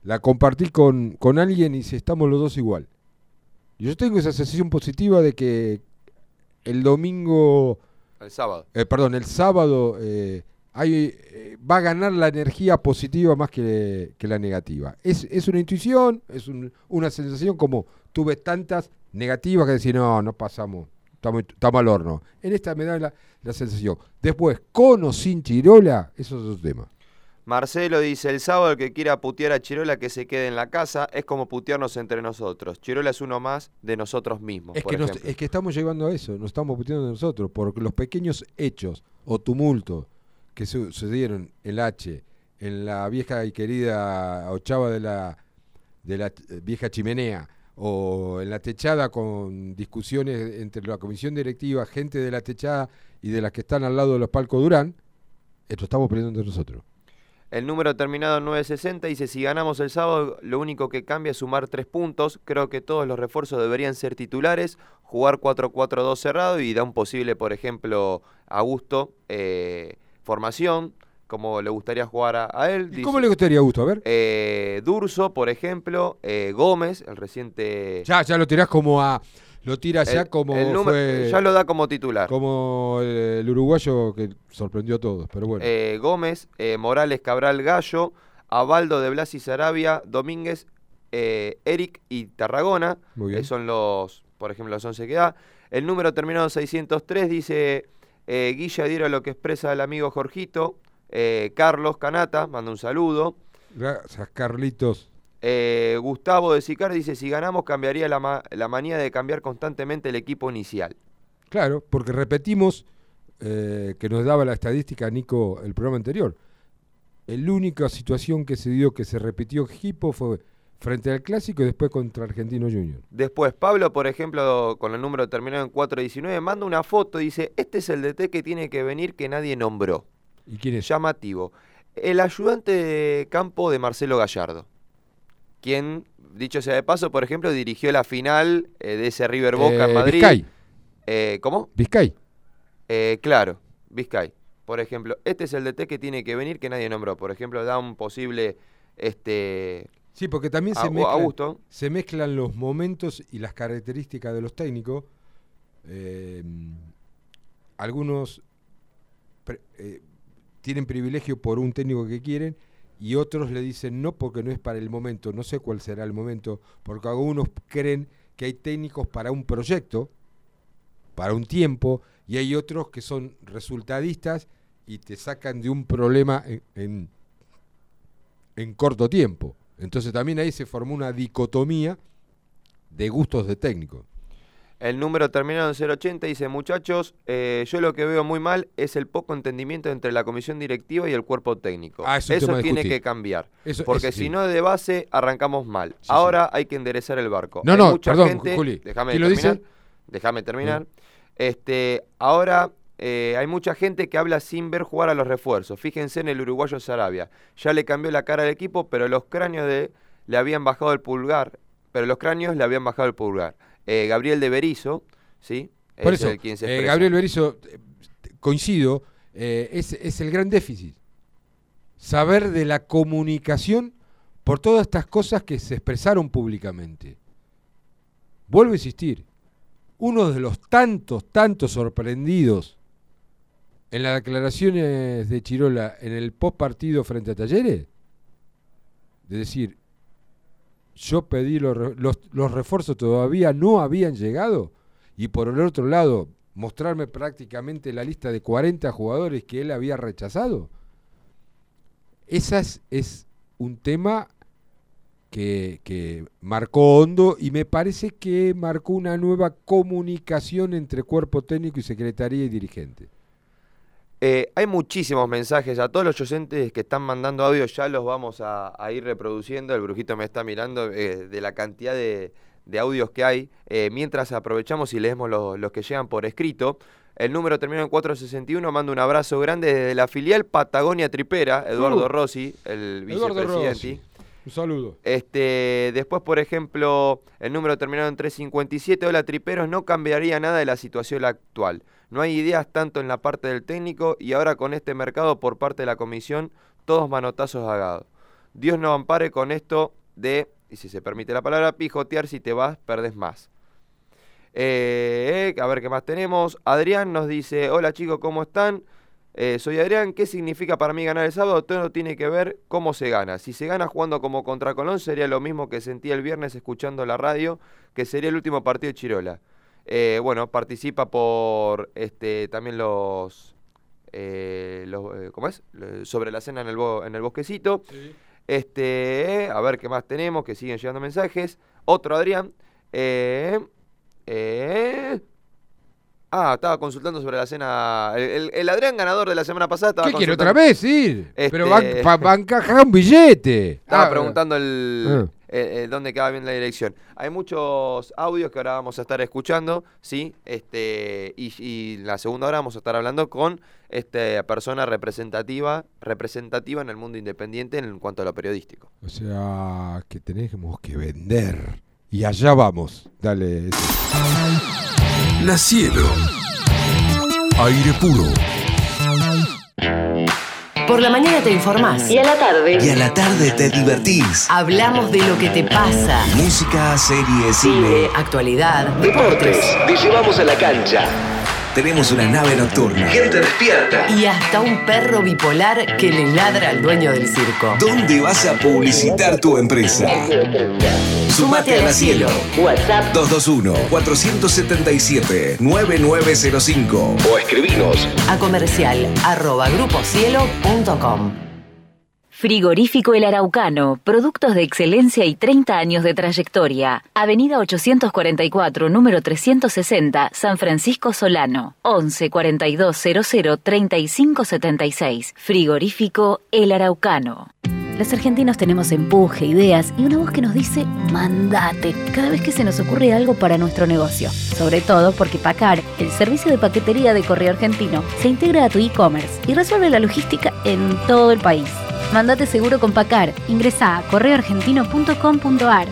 Speaker 4: La compartí con, con alguien y si estamos los dos igual. Yo tengo esa sensación positiva de que el domingo,
Speaker 5: El sábado.
Speaker 4: eh, perdón, el sábado eh, hay, eh, va a ganar la energía positiva más que, que la negativa. Es, es una intuición, es un- una sensación como tuve tantas negativas que decir, no, no pasamos, estamos, estamos al horno. En esta me da la, la sensación. Después, con o sin Chirola, eso es otro tema.
Speaker 5: Marcelo dice, el sábado el que quiera putear a Chirola que se quede en la casa es como putearnos entre nosotros. Chirola es uno más de nosotros mismos.
Speaker 4: Es
Speaker 5: por
Speaker 4: que, nos- es que estamos llevando a eso, nos estamos puteando nosotros, porque los pequeños hechos o tumultos que su- sucedieron en el H, en la vieja y querida ochava de la, de la eh, vieja chimenea, o en la techada con discusiones entre la comisión directiva, gente de la techada y de las que están al lado de los palcos Durán, esto estamos peleando entre nosotros.
Speaker 5: El número terminado en 960 dice, si ganamos el sábado, lo único que cambia es sumar tres puntos. Creo que todos los refuerzos deberían ser titulares, jugar 4-4-2 cerrado y da un posible, por ejemplo, a gusto eh, formación, como le gustaría jugar a, a él.
Speaker 4: ¿Y
Speaker 5: Dice,
Speaker 4: cómo le gustaría a Gusto? A ver.
Speaker 5: eh, Durso, por ejemplo, eh, Gómez, el reciente...
Speaker 4: Ya, ya lo tirás como a. Lo tiras ya
Speaker 5: el-
Speaker 4: como
Speaker 5: el número-
Speaker 4: fue-
Speaker 5: ya lo da como titular.
Speaker 4: Como el, el uruguayo que sorprendió a todos, pero bueno.
Speaker 5: Eh, Gómez, eh, Morales, Cabral, Gallo, Abaldo de Blas y Sarabia, Domínguez, eh, Eric y Tarragona.
Speaker 4: Muy bien.
Speaker 5: Son los, por ejemplo, los 11 que da. El número terminado en 603 dice eh, Guilla Diero lo que expresa el amigo Jorgito. Carlos Canata, manda un saludo.
Speaker 4: Gracias, Carlitos.
Speaker 5: Eh, Gustavo de Sicar dice, si ganamos cambiaría la, ma- la manía de cambiar constantemente el equipo inicial.
Speaker 4: Claro, porque repetimos eh, que nos daba la estadística Nico el programa anterior. La única situación que se dio que se repitió equipo fue frente al clásico y después contra Argentino Junior.
Speaker 5: Después, Pablo, por ejemplo, con el número terminado en 419, manda una foto y dice, este es el DT que tiene que venir que nadie nombró.
Speaker 4: ¿Y quién es?
Speaker 5: Llamativo. El ayudante de campo de Marcelo Gallardo. Quien, dicho sea de paso, por ejemplo, dirigió la final eh, de ese River Boca en
Speaker 4: Eh,
Speaker 5: Madrid.
Speaker 4: Vizcay.
Speaker 5: Eh, ¿Cómo?
Speaker 4: Vizcay.
Speaker 5: Eh, claro, Vizcay. Por ejemplo, este es el DT que tiene que venir que nadie nombró. Por ejemplo, da un posible... este
Speaker 4: Sí, porque también se mezclan, se mezclan los momentos y las características de los técnicos. Eh, algunos pre- eh, tienen privilegio por un técnico que quieren y otros le dicen no porque no es para el momento, no sé cuál será el momento, porque algunos creen que hay técnicos para un proyecto, para un tiempo, y hay otros que son resultadistas y te sacan de un problema en, en- en corto tiempo. Entonces también ahí se formó una dicotomía de gustos de técnico.
Speaker 5: El número terminado en 080 dice, muchachos, eh, yo lo que veo muy mal es el poco entendimiento entre la comisión directiva y el cuerpo técnico.
Speaker 4: Ah, es
Speaker 5: Eso tiene que cambiar.
Speaker 4: Eso-
Speaker 5: porque
Speaker 4: eso
Speaker 5: si
Speaker 4: sí.
Speaker 5: no, de base arrancamos mal.
Speaker 4: Sí,
Speaker 5: Ahora hay que enderezar el barco.
Speaker 4: No,
Speaker 5: Hay
Speaker 4: no,
Speaker 5: mucha
Speaker 4: perdón,
Speaker 5: gente-
Speaker 4: Juli.
Speaker 5: Déjame
Speaker 4: ¿Quién lo
Speaker 5: terminar. Déjame terminar. Este, ahora eh, hay mucha gente que habla sin ver jugar a los refuerzos. Fíjense en el uruguayo Sarabia. Ya le cambió la cara al equipo, pero los cráneos de, le habían bajado el pulgar. Pero los cráneos le habían bajado el pulgar. Eh, Gabriel de Berizo, ¿sí?
Speaker 4: Por
Speaker 5: Es
Speaker 4: eso,
Speaker 5: el quien se
Speaker 4: eh. Gabriel Berizzo, eh, coincido, eh, es, es el gran déficit. Saber de la comunicación por todas estas cosas que se expresaron públicamente. Vuelvo a insistir, uno de los tantos, tantos sorprendidos en las declaraciones de Chirola en el post partido frente a Talleres, de decir, yo pedí los, los, los refuerzos todavía no habían llegado y por el otro lado mostrarme prácticamente la lista de 40 jugadores que él había rechazado. Ese es, es un tema que, que marcó hondo y me parece que marcó una nueva comunicación entre cuerpo técnico y secretaría y dirigente.
Speaker 5: Eh, hay muchísimos mensajes a todos los oyentes que están mandando audio, ya los vamos a, a ir reproduciendo. El brujito me está mirando eh, de la cantidad de, de audios que hay. Eh, mientras aprovechamos y leemos los, los que llegan por escrito. El número termina en 461. Mando un abrazo grande desde la filial Patagonia Tripera, Eduardo
Speaker 4: Uh.
Speaker 5: Rossi, el vicepresidente.
Speaker 4: Un saludo.
Speaker 5: Este, después, por ejemplo, el número terminado en 357. Hola, triperos, no cambiaría nada de la situación actual. No hay ideas tanto en la parte del técnico y ahora con este mercado por parte de la comisión, todos manotazos agados. Dios no ampare con esto de, y si se permite la palabra, pijotear si te vas, perdes más. Eh, a ver qué más tenemos. Adrián nos dice, hola chicos, ¿cómo están? Eh, soy Adrián, ¿qué significa para mí ganar el sábado? Todo tiene que ver cómo se gana. Si se gana jugando como contra Colón sería lo mismo que sentía el viernes escuchando la radio, que sería el último partido de Chirola. Eh, bueno, participa por este también los, eh, los eh, ¿cómo es? Sobre la cena en el, bo- en el bosquecito. Este, a ver qué más tenemos, que siguen llegando mensajes. Otro Adrián. Eh, eh, ah, estaba consultando sobre la cena. El, el- el Adrián ganador de la semana pasada estaba
Speaker 4: ¿Qué quiere otra vez ir? Pero
Speaker 5: Este-
Speaker 4: van, van a encajar un billete.
Speaker 5: Estaba
Speaker 4: Ah,
Speaker 5: preguntando el,
Speaker 4: Ah.
Speaker 5: dónde quedaba bien la dirección. Hay muchos audios que ahora vamos a estar escuchando, ¿sí? Este, y, y la segunda hora vamos a estar hablando con esta persona representativa, representativa en el mundo independiente en cuanto a lo periodístico.
Speaker 4: O sea, que tenemos que vender. Y allá vamos. Dale.
Speaker 8: La cielo. Aire puro.
Speaker 12: Por la mañana te informás.
Speaker 13: Y a la tarde.
Speaker 14: Y a la tarde te divertís.
Speaker 12: Hablamos de lo que te pasa.
Speaker 14: Música, series, cine,
Speaker 12: cine actualidad,
Speaker 14: deportes. Te llevamos a la cancha. Tenemos una nave nocturna.
Speaker 13: Gente despierta.
Speaker 12: Y hasta un perro bipolar que le ladra al dueño del circo.
Speaker 14: ¿Dónde vas a publicitar tu empresa? Sumate a la cielo.
Speaker 13: WhatsApp
Speaker 14: 221-477-9905 o escribinos
Speaker 12: a comercial arroba gruposielo.com.
Speaker 7: Frigorífico El Araucano, productos de excelencia y 30 años de trayectoria. Avenida 844, número 360, San Francisco Solano. 11 42 00 35 76. Frigorífico El Araucano.
Speaker 15: Los argentinos tenemos empuje, ideas y una voz que nos dice mandate cada vez que se nos ocurre algo para nuestro negocio. Sobre todo porque Pacar, el servicio de paquetería de correo argentino, se integra a tu e-commerce y resuelve la logística en todo el país. Mandate seguro con Pacar. Ingresa a correoargentino.com.ar.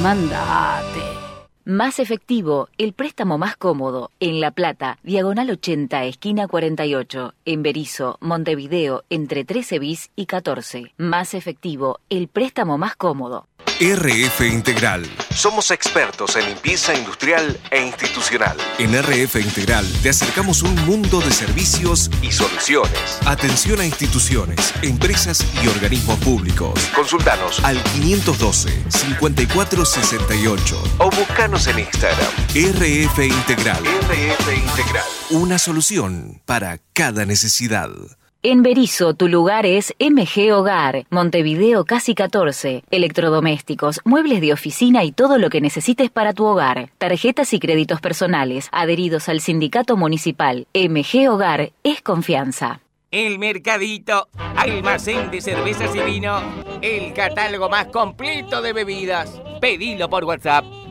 Speaker 15: Mandate.
Speaker 7: Más efectivo, el préstamo más cómodo. En La Plata, diagonal 80, esquina 48. En Berizo, Montevideo, entre 13 bis y 14. Más efectivo, el préstamo más cómodo.
Speaker 6: RF Integral.
Speaker 14: Somos expertos en limpieza industrial e institucional.
Speaker 6: En RF Integral te acercamos un mundo de servicios
Speaker 14: y soluciones.
Speaker 6: Atención a instituciones, empresas y organismos públicos.
Speaker 14: Consultanos
Speaker 6: al 512-5468
Speaker 14: o buscanos en Instagram.
Speaker 6: RF Integral.
Speaker 14: RF Integral.
Speaker 6: Una solución para cada necesidad.
Speaker 7: En Berizo, tu lugar es MG Hogar, Montevideo Casi 14. Electrodomésticos, muebles de oficina y todo lo que necesites para tu hogar. Tarjetas y créditos personales, adheridos al sindicato municipal. MG Hogar es confianza.
Speaker 16: El Mercadito, almacén de cervezas y vino, el catálogo más completo de bebidas. Pedilo por WhatsApp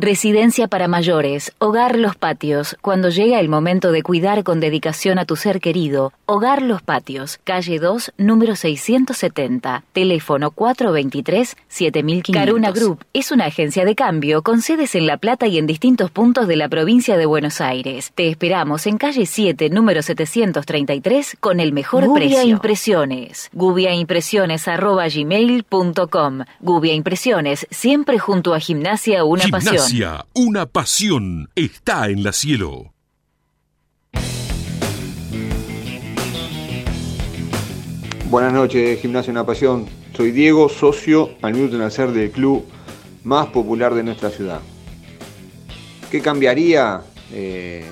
Speaker 7: Residencia para mayores, Hogar Los Patios. Cuando llega el momento de cuidar con dedicación a tu ser querido, Hogar Los Patios, calle 2, número 670, teléfono 423-7500. Caruna Group es una agencia de cambio con sedes en La Plata y en distintos puntos de la provincia de Buenos Aires. Te esperamos en calle 7, número 733, con el mejor
Speaker 15: Gubia
Speaker 7: precio.
Speaker 15: Impresiones.
Speaker 7: Gubiaimpresiones arroba gmail.com. Gubia Impresiones, siempre junto a Gimnasia Una Pasión.
Speaker 8: Una pasión, está en la cielo.
Speaker 17: Buenas noches, Gimnasia Una Pasión. Soy Diego, socio al minuto nacer del club más popular de nuestra ciudad. ¿Qué cambiaría? Eh,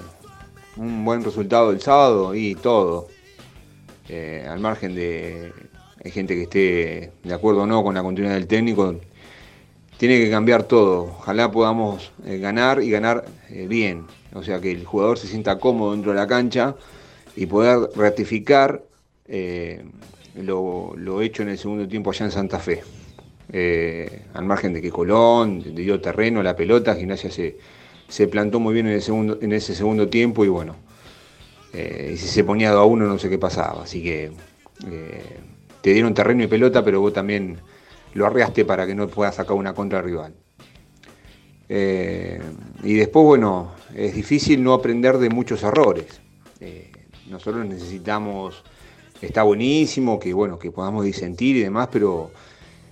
Speaker 17: un buen resultado el sábado y todo. Eh, al margen de gente que esté de acuerdo o no con la continuidad del técnico, tiene que cambiar todo. Ojalá podamos eh, ganar y ganar eh, bien. O sea, que el jugador se sienta cómodo dentro de la cancha y poder ratificar eh, lo, hecho en el segundo tiempo allá en Santa Fe. Al margen de que Colón dio terreno, la pelota, Gimnasia se, se plantó muy bien en, ese segundo tiempo y bueno, y si se ponía 2 a 1 no sé qué pasaba. Así que te dieron terreno y pelota, pero vos también lo arreaste para que no puedas sacar una contra al rival. Eh, y después, bueno, es difícil no aprender de muchos errores. Eh, nosotros necesitamos, está buenísimo que bueno, que podamos disentir y demás, pero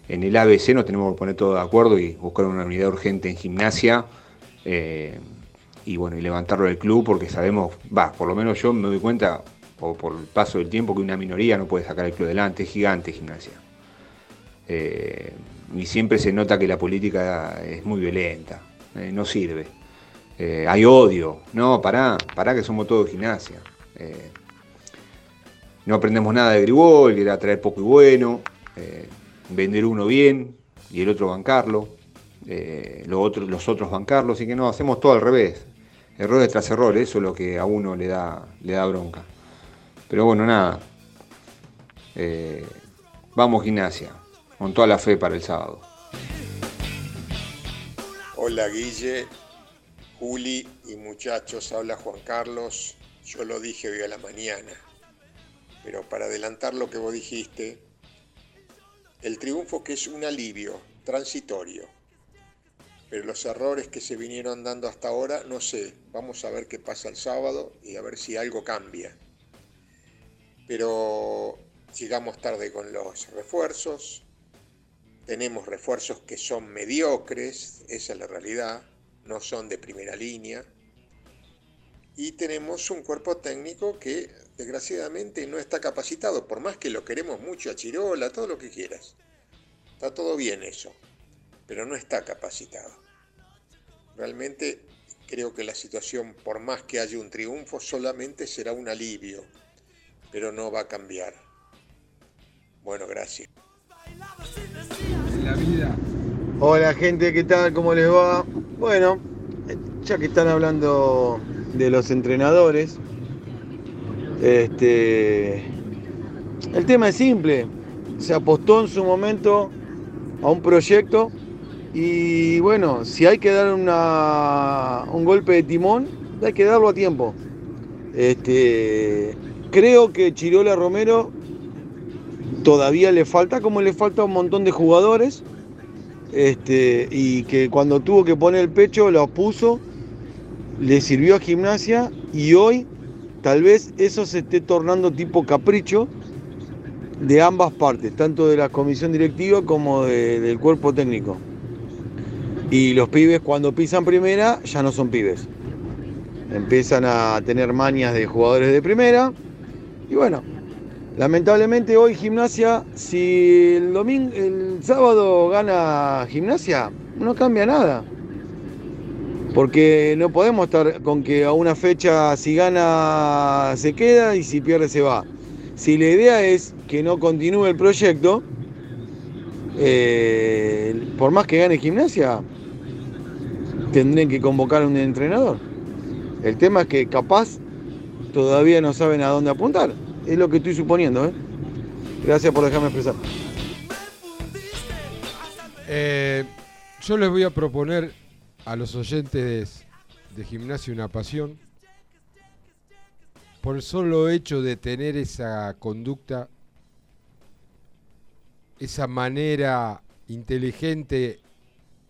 Speaker 17: en el ABC nos tenemos que poner todos de acuerdo y buscar una unidad urgente en gimnasia. eh, y bueno, y levantarlo del club porque sabemos, va, por lo menos yo me doy cuenta, o por el paso del tiempo, que una minoría no puede sacar el club adelante, es gigante gimnasia. Eh, y siempre se nota que la política es muy violenta, eh, no sirve. Eh, hay odio, no, pará, pará que somos todos gimnasia. No aprendemos nada de Gribol, que era traer poco y bueno, vender uno bien y el otro bancarlo. los, otros, los otros bancarlos y que no, hacemos todo al revés. Errores tras errores, eso es lo que a uno le da, le da bronca. Pero bueno, nada. Vamos gimnasia, con toda la fe para el sábado.
Speaker 18: Hola Guille, Juli y muchachos, habla Juan Carlos. Yo lo dije hoy a la mañana, pero para adelantar lo que vos dijiste, el triunfo que es un alivio transitorio, pero los errores que se vinieron dando hasta ahora, no sé, vamos a ver qué pasa el sábado y a ver si algo cambia. Pero llegamos tarde con los refuerzos, tenemos refuerzos que son mediocres, esa es la realidad, no son de primera línea. Y tenemos un cuerpo técnico que desgraciadamente no está capacitado, por más que lo queremos mucho a Chirola, todo lo que quieras. Está todo bien eso, pero no está capacitado. Realmente creo que la situación, por más que haya un triunfo, solamente será un alivio, pero no va a cambiar. Bueno, gracias.
Speaker 4: La vida.
Speaker 19: Hola gente, ¿qué tal? ¿Cómo les va? Bueno, ya que están hablando de los entrenadores, este, el tema es simple. Se apostó en su momento a un proyecto y bueno, si hay que dar una, un golpe de timón, hay que darlo a tiempo. Este, creo que Chirola Romero todavía le falta, como le falta un montón de jugadores. Este, y que cuando tuvo que poner el pecho lo puso, le sirvió a gimnasia y hoy tal vez eso se esté tornando tipo capricho de ambas partes, tanto de la comisión directiva como de- del cuerpo técnico. Y los pibes cuando pisan primera ya no son pibes. Empiezan a tener mañas de jugadores de primera. Y bueno, lamentablemente hoy gimnasia, si el domingo, el sábado gana gimnasia, no cambia nada. Porque no podemos estar con que a una fecha si gana se queda y si pierde se va. Si la idea es que no continúe el proyecto, eh, por más que gane gimnasia, tendrían que convocar a un entrenador. El tema es que capaz todavía no saben a dónde apuntar. Es lo que estoy suponiendo. ¿eh? Gracias por dejarme expresar.
Speaker 4: Eh, yo les voy a proponer a los oyentes de, de Gimnasia una pasión por el solo hecho de tener esa conducta, esa manera inteligente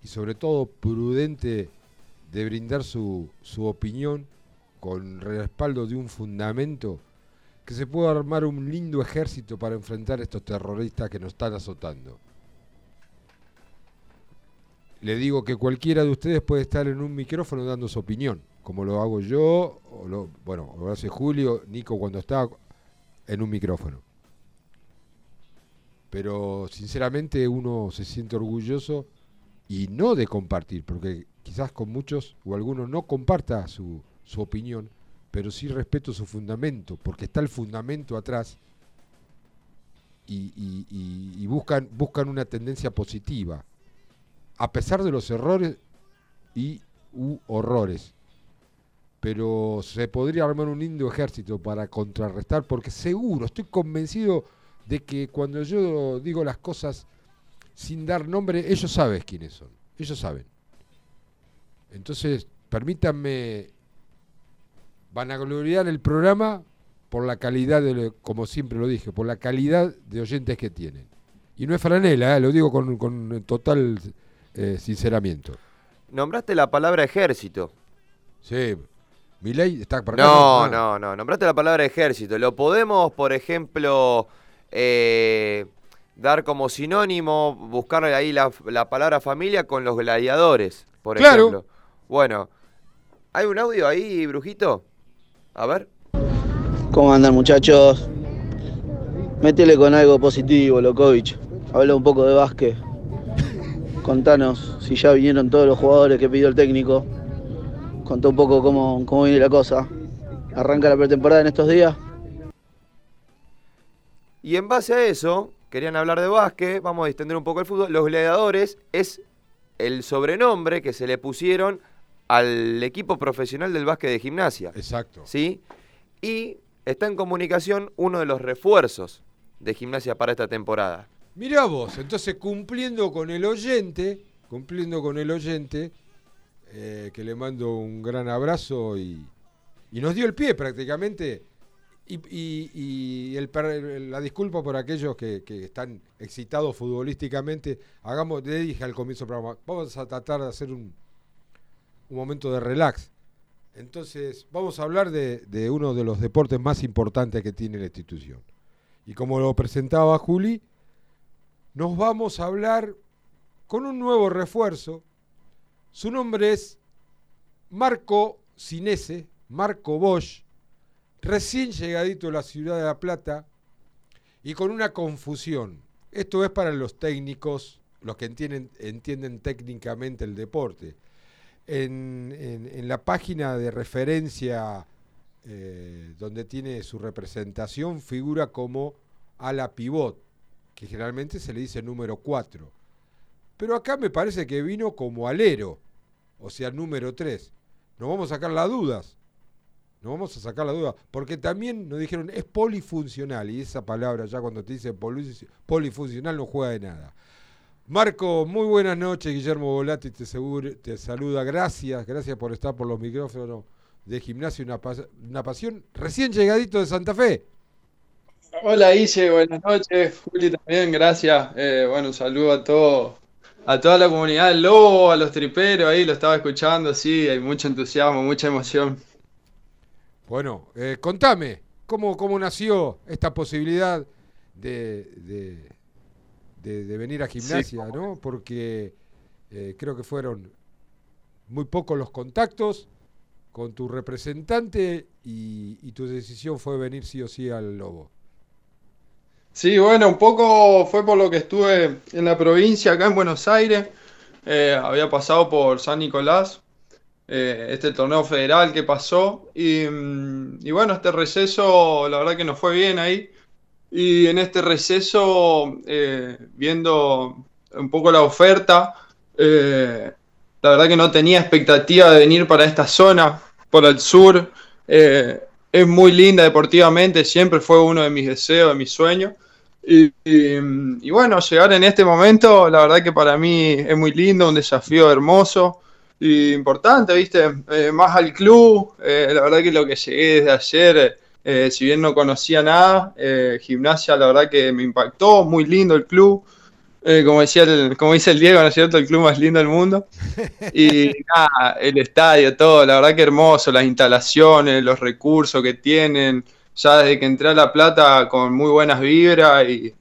Speaker 4: y sobre todo prudente de brindar su, su opinión con respaldo de un fundamento, que se pueda armar un lindo ejército para enfrentar a estos terroristas que nos están azotando. Le digo que cualquiera de ustedes puede estar en un micrófono dando su opinión, como lo hago yo, o lo, bueno, lo hace Julio, Nico cuando está en un micrófono. Pero sinceramente uno se siente orgulloso y no de compartir, porque quizás con muchos o algunos no comparta su, su opinión, pero sí respeto su fundamento, porque está el fundamento atrás y, buscan, buscan una tendencia positiva, a pesar de los errores y u horrores. Pero se podría armar un lindo ejército para contrarrestar, porque seguro, estoy convencido de que cuando yo digo las cosas sin dar nombre, ellos saben quiénes son, ellos saben. Entonces, permítanme vanagloriar el programa por la calidad, de como siempre lo dije, por la calidad de oyentes que tienen. Y no es franela, ¿eh? lo digo con, con total eh, sinceramiento.
Speaker 5: Nombraste la palabra ejército.
Speaker 4: Sí. ¿Milei está por acá?
Speaker 5: No, no, no. Nombraste la palabra ejército. Lo podemos, por ejemplo, eh, dar como sinónimo, buscar ahí la, la palabra familia con los gladiadores, por
Speaker 4: Claro.
Speaker 5: ejemplo. Bueno, ¿hay un audio ahí, Brujito? A ver.
Speaker 20: ¿Cómo andan muchachos? Métele con algo positivo, Lokovic. Habla un poco de básquet. Contanos si ya vinieron todos los jugadores que pidió el técnico. Contá un poco cómo, cómo viene la cosa. ¿Arranca la pretemporada en estos días?
Speaker 5: Y en base a eso, querían hablar de básquet, vamos a distender un poco el fútbol. Los gladiadores es el sobrenombre que se le pusieron al equipo profesional del básquet de gimnasia.
Speaker 4: Exacto.
Speaker 5: ¿Sí? Y está en comunicación uno de los refuerzos de gimnasia para esta temporada.
Speaker 4: Mirá vos, entonces cumpliendo con el oyente, cumpliendo con el oyente, eh, que le mando un gran abrazo y, y nos dio el pie prácticamente. Y, y- y el per- la disculpa por aquellos que, que están excitados futbolísticamente. Hagamos, le dije al comienzo del programa, vamos a tratar de hacer un, un momento de relax. Entonces, vamos a hablar de, uno de los deportes más importantes que tiene la institución. Y como lo presentaba Juli, nos vamos a hablar con un nuevo refuerzo. Su nombre es Marco Cinese, Marco Bosch, recién llegadito a la ciudad de La Plata y con una confusión. Esto es para los técnicos, los que entienden técnicamente el deporte. En, la página de referencia eh, donde tiene su representación figura como ala pivot, que generalmente se le dice número 4. Pero acá me parece que vino como alero, o sea, número 3. Nos vamos a sacar las dudas. Nos vamos a sacar la duda. Porque también nos dijeron es polifuncional. Y esa palabra ya cuando te dice poli- polifuncional no juega de nada. Marco, muy buenas noches. Guillermo Volati te, seguro- te saluda. Gracias, gracias por estar por los micrófonos de gimnasio, una, pas- una pasión. Recién llegadito de Santa Fe.
Speaker 21: Hola Ise, buenas noches. Juli también, gracias. Eh, bueno, un saludo a todo, a toda la comunidad del Lobo, a los triperos, ahí lo estaba escuchando, sí, hay mucho entusiasmo, mucha emoción.
Speaker 4: Bueno, eh, contame, ¿cómo, ¿cómo nació esta posibilidad de, de, de- de venir a gimnasia, ¿no? Porque eh, creo que fueron muy pocos los contactos con tu representante y, y tu decisión fue venir sí o sí al Lobo.
Speaker 21: Sí, bueno, un poco fue por lo que estuve en la provincia, acá en Buenos Aires. Eh, había pasado por San Nicolás, eh, este torneo federal que pasó. Y, mm, y bueno, este receso, la verdad que nos fue bien ahí. Y en este receso, eh, viendo un poco la oferta, eh, la verdad que no tenía expectativa de venir para esta zona, por el sur. Eh, es muy linda deportivamente, siempre fue uno de mis deseos, de mis sueños. Y, y- y bueno, llegar en este momento, la verdad que para mí es muy lindo, un desafío hermoso y importante, ¿viste? Eh, más al club, eh, la verdad que lo que llegué desde ayer, eh, si bien no conocía nada, eh, gimnasia, la verdad que me impactó, muy lindo el club. Eh, como decía el- como dice el Diego, ¿no es cierto? El club más lindo del mundo. Y nada, el estadio, todo, la verdad que hermoso, las instalaciones, los recursos que tienen, ya desde que entré a La Plata con muy buenas vibras y,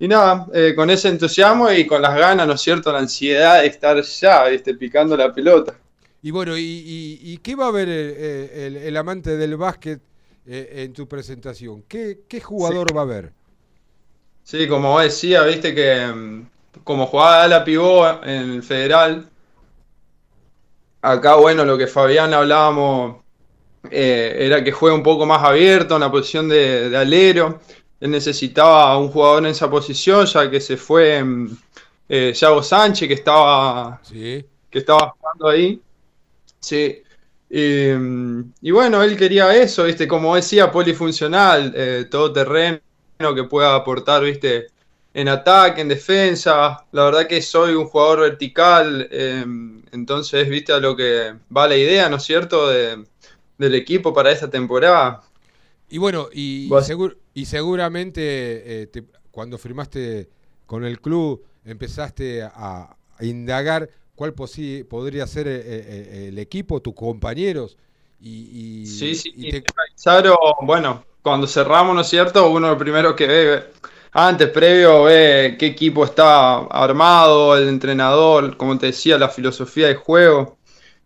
Speaker 21: y nada, con ese entusiasmo y con las ganas, ¿no es cierto? La ansiedad de estar ya, ¿viste? Picando la pelota.
Speaker 4: Y bueno, ¿y, y- y qué va a ver el, el- el amante del básquet eh, en tu presentación? ¿Qué, qué jugador va a ver?
Speaker 21: Sí, como vos decías, viste que mm, como jugaba ala pivot en el federal, acá, bueno, lo que Fabián hablábamos eh, era que juegue un poco más abierto, en la posición de, de alero. Él necesitaba un jugador en esa posición, ya que se fue mm, eh, Yago Sánchez, que estaba,
Speaker 4: Sí.
Speaker 21: que estaba jugando ahí. Sí. Y, mm, y bueno, él quería eso, ¿viste? Como decía, polifuncional, eh, todo terreno que pueda aportar, ¿viste? En ataque, en defensa. La verdad que soy un jugador vertical, eh, entonces, ¿viste? A lo que va la idea, ¿no es cierto? De- del equipo para esta temporada.
Speaker 4: Y bueno, y, segur- seguramente eh, te- cuando firmaste con el club empezaste a, a indagar cuál posi- podría ser eh, eh, el equipo, tus compañeros. Y, y-
Speaker 21: Sí, sí,
Speaker 4: y te-
Speaker 21: bueno, cuando cerramos, ¿no es cierto? Uno lo primero que ve, antes, previo, ve qué equipo está armado, el entrenador, como te decía, la filosofía de juego.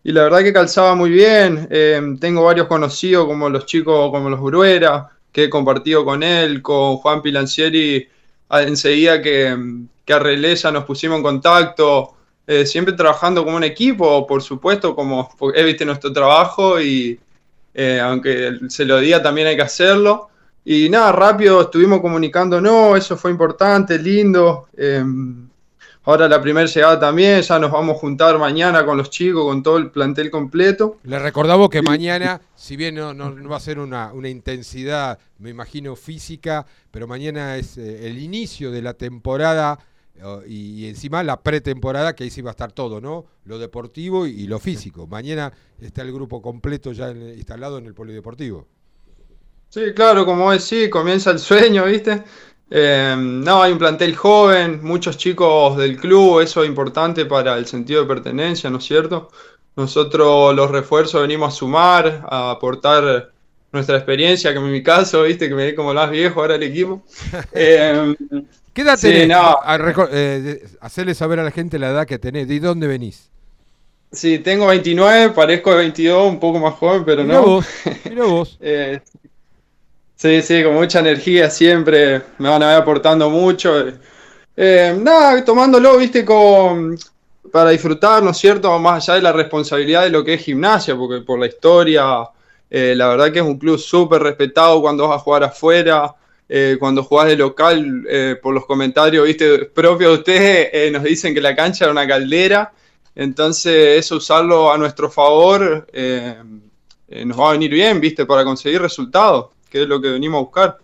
Speaker 21: Y la verdad que calzaba muy bien. eh, tengo varios conocidos, como los chicos, como los Bruera, que he compartido con él, con Juan Pilancieri, enseguida que, que arreglé, ya nos pusimos en contacto. Eh, siempre trabajando como un equipo, por supuesto, como es viste nuestro trabajo y, eh, aunque se lo diga también hay que hacerlo. Y nada, rápido estuvimos comunicándonos, eso fue importante, lindo. eh, ahora la primera llegada también, ya nos vamos a juntar mañana con los chicos, con todo el plantel completo.
Speaker 4: Le recordamos que mañana, si bien no, no- no va a ser una, una intensidad, me imagino, física, pero mañana es eh, el inicio de la temporada y, encima la pretemporada, que ahí sí va a estar todo, ¿no? Lo deportivo y, lo físico. Mañana está el grupo completo ya instalado en el polideportivo.
Speaker 21: Sí, claro, como decís, comienza el sueño, ¿viste? Eh, no, hay un plantel joven, muchos chicos del club, eso es importante para el sentido de pertenencia, ¿no es cierto? Nosotros los refuerzos venimos a sumar, a aportar nuestra experiencia, que en mi caso, ¿viste? Que me ve como más viejo ahora el equipo. Eh,
Speaker 4: ¿Qué edad
Speaker 21: sí,
Speaker 4: tenés?
Speaker 21: no,
Speaker 4: A- reco- eh, hacerle saber a la gente la edad que tenés. ¿De dónde venís?
Speaker 21: sí, tengo 29, parezco de 22, un poco más joven, pero
Speaker 4: Mirá
Speaker 21: no.
Speaker 4: vos, mirá vos.
Speaker 21: Eh, sí, sí, con mucha energía siempre, me van a ver aportando mucho. Eh, nada, tomándolo, viste, con, para disfrutar, ¿no es cierto? Más allá de la responsabilidad de lo que es gimnasia, porque por la historia, eh, la verdad que es un club súper respetado cuando vas a jugar afuera. Eh, cuando jugás de local, eh, por los comentarios, viste, propios de ustedes, eh, nos dicen que la cancha era una caldera. Entonces, eso usarlo a nuestro favor eh, eh, nos va a venir bien, viste, para conseguir resultados, que es lo que venimos a buscar.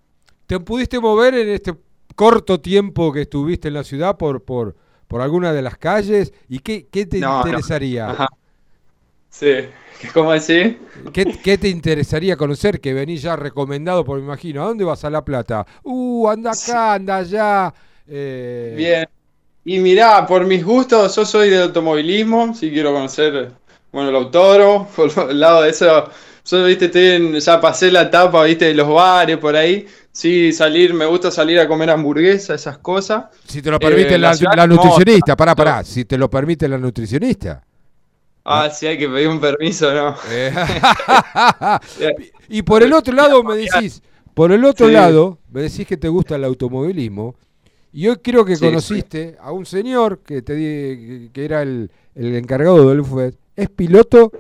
Speaker 4: ¿Te pudiste mover en este corto tiempo que estuviste en la ciudad por, por, por alguna de las calles? ¿Y qué, qué te
Speaker 21: No, no.
Speaker 4: interesaría?
Speaker 21: Ajá. Sí, ¿cómo decís?
Speaker 4: ¿Qué, qué te interesaría conocer? Que venís ya recomendado, por me imagino. ¿A dónde vas a La Plata? Uh, anda acá, anda allá. Eh,
Speaker 21: Bien. Y mirá, por mis gustos, yo soy de automovilismo, sí quiero conocer, bueno, el autódromo, por el lado de eso, yo, viste, estoy en- ya pasé la etapa, viste, de los bares por ahí, sí, salir, me gusta salir a comer hamburguesa, esas cosas.
Speaker 4: Si te lo permite
Speaker 21: Eh,
Speaker 4: la, nutricionista, pará, pará. Si te lo permite la nutricionista.
Speaker 21: Ah, sí, hay que pedir un permiso, ¿no?
Speaker 4: Eh, y por el otro lado me decís, por el otro
Speaker 21: Sí.
Speaker 4: lado, me decís que te gusta el automovilismo. Y hoy creo que
Speaker 21: Sí,
Speaker 4: conociste a un señor que te di- que era el, el encargado del UFED. Es piloto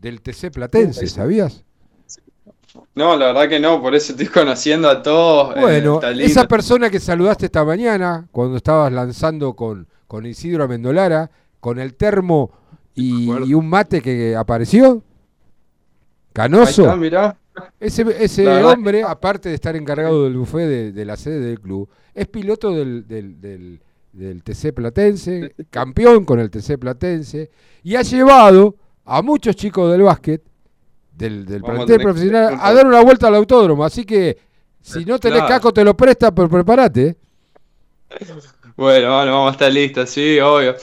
Speaker 4: del TC Platense, ¿sabías?
Speaker 21: No, la verdad que no, por eso estoy conociendo a todos. eh,
Speaker 4: Bueno, esa persona que saludaste esta mañana, cuando estabas lanzando con, con Isidro Amendolara, con el termo y, y un mate que apareció, canoso.
Speaker 21: está, mirá.
Speaker 4: Ese, ese hombre, aparte de estar encargado del buffet de, de la sede del club, es piloto del, del, del- del TC Platense, campeón con el TC Platense, y ha llevado a muchos chicos del básquet, del, plantel
Speaker 21: que-
Speaker 4: profesional, a dar una vuelta al autódromo. Así que, si no tenés
Speaker 21: Claro.
Speaker 4: caco, te lo presta, pero prepárate.
Speaker 21: Bueno, bueno, vamos a estar listos, sí, obvio.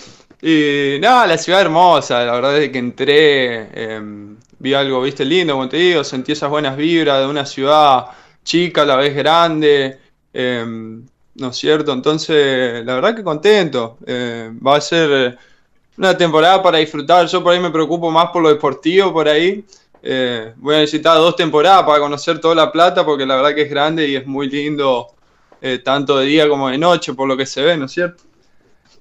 Speaker 21: Y nada, la ciudad hermosa, la verdad es que entré, em, vi algo, viste, lindo, como te digo, sentí esas buenas vibras de una ciudad chica, a la vez grande, em, ¿no es cierto? Entonces, la verdad que contento. Eh, va a ser una temporada para disfrutar. Yo por ahí me preocupo más por lo deportivo, por ahí. Eh, voy a necesitar dos temporadas para conocer toda La Plata, porque la verdad que es grande y es muy lindo, eh, tanto de día como de noche, por lo que se ve, ¿no es cierto?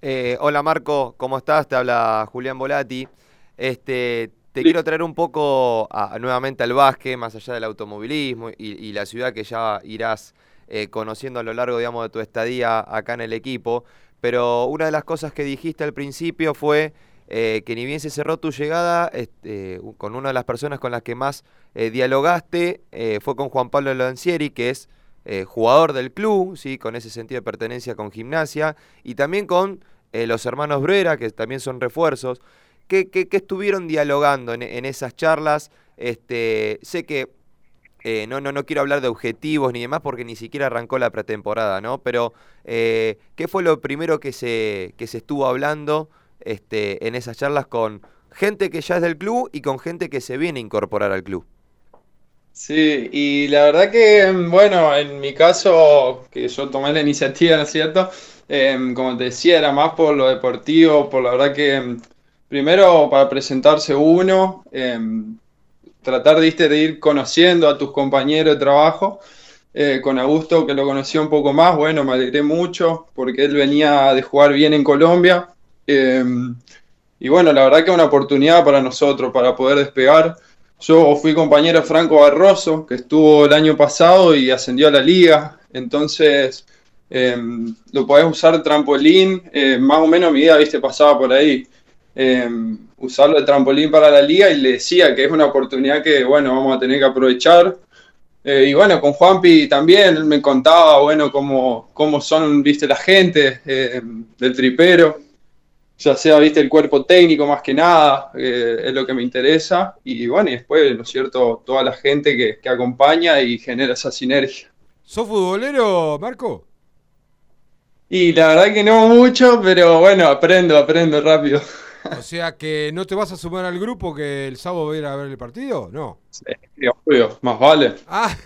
Speaker 5: Eh, hola Marco, ¿cómo estás? Te habla Julián Volati. Este, te quiero traer un poco a- nuevamente al básquet, más allá del automovilismo y, y la ciudad que ya irás eh, conociendo a lo largo, digamos, de tu estadía acá en el equipo. Pero una de las cosas que dijiste al principio fue eh, que ni bien se cerró tu llegada, este, con una de las personas con las que más dialogaste fue con Juan Pablo Lancieri, que es jugador del club, ¿sí? con ese sentido de pertenencia con gimnasia, y también con eh, los hermanos Brera, que también son refuerzos. ¿Qué, estuvieron dialogando en, en esas charlas? Este, sé que eh, no, no, no quiero hablar de objetivos ni demás porque ni siquiera arrancó la pretemporada, ¿no? Pero, eh, ¿qué fue lo primero que se, que se estuvo hablando este, en esas charlas con gente que ya es del club y con gente que se viene a incorporar al club?
Speaker 21: Sí, y la verdad que, bueno, en mi caso, que yo tomé la iniciativa, ¿no es cierto? Em, como te decía, era más por lo deportivo, por la verdad que, em, primero para presentarse uno, em, tratar ¿viste, de ir conociendo a tus compañeros de trabajo. Eh, con Augusto, que lo conocí un poco más, bueno, me alegré mucho porque él venía de jugar bien en Colombia. Y bueno, la verdad que es una oportunidad para nosotros, para poder despegar. Yo fui compañero Franco Barroso, que estuvo el año pasado y ascendió a la liga. Entonces, eh, lo podés usar trampolín, eh, más o menos mi vida, viste, pasaba por ahí. Eh, usarlo de trampolín para la liga y le decía que es una oportunidad que, bueno, vamos a tener que aprovechar. Eh, y bueno, con Juanpi también, me contaba, bueno, cómo, cómo son, viste, la gente eh, del tripero, ya sea, viste, el cuerpo técnico más que nada, eh, es lo que me interesa. Y bueno, y después, ¿no es cierto?, toda la gente que, que acompaña y genera esa sinergia.
Speaker 4: ¿Sos futbolero, Marco?
Speaker 21: Y la verdad que no mucho, pero bueno, aprendo, aprendo rápido.
Speaker 4: O sea que no te vas a sumar al grupo que el sábado va a ir a ver el partido, ¿no?
Speaker 21: Sí, obvio, más vale.
Speaker 4: Ah,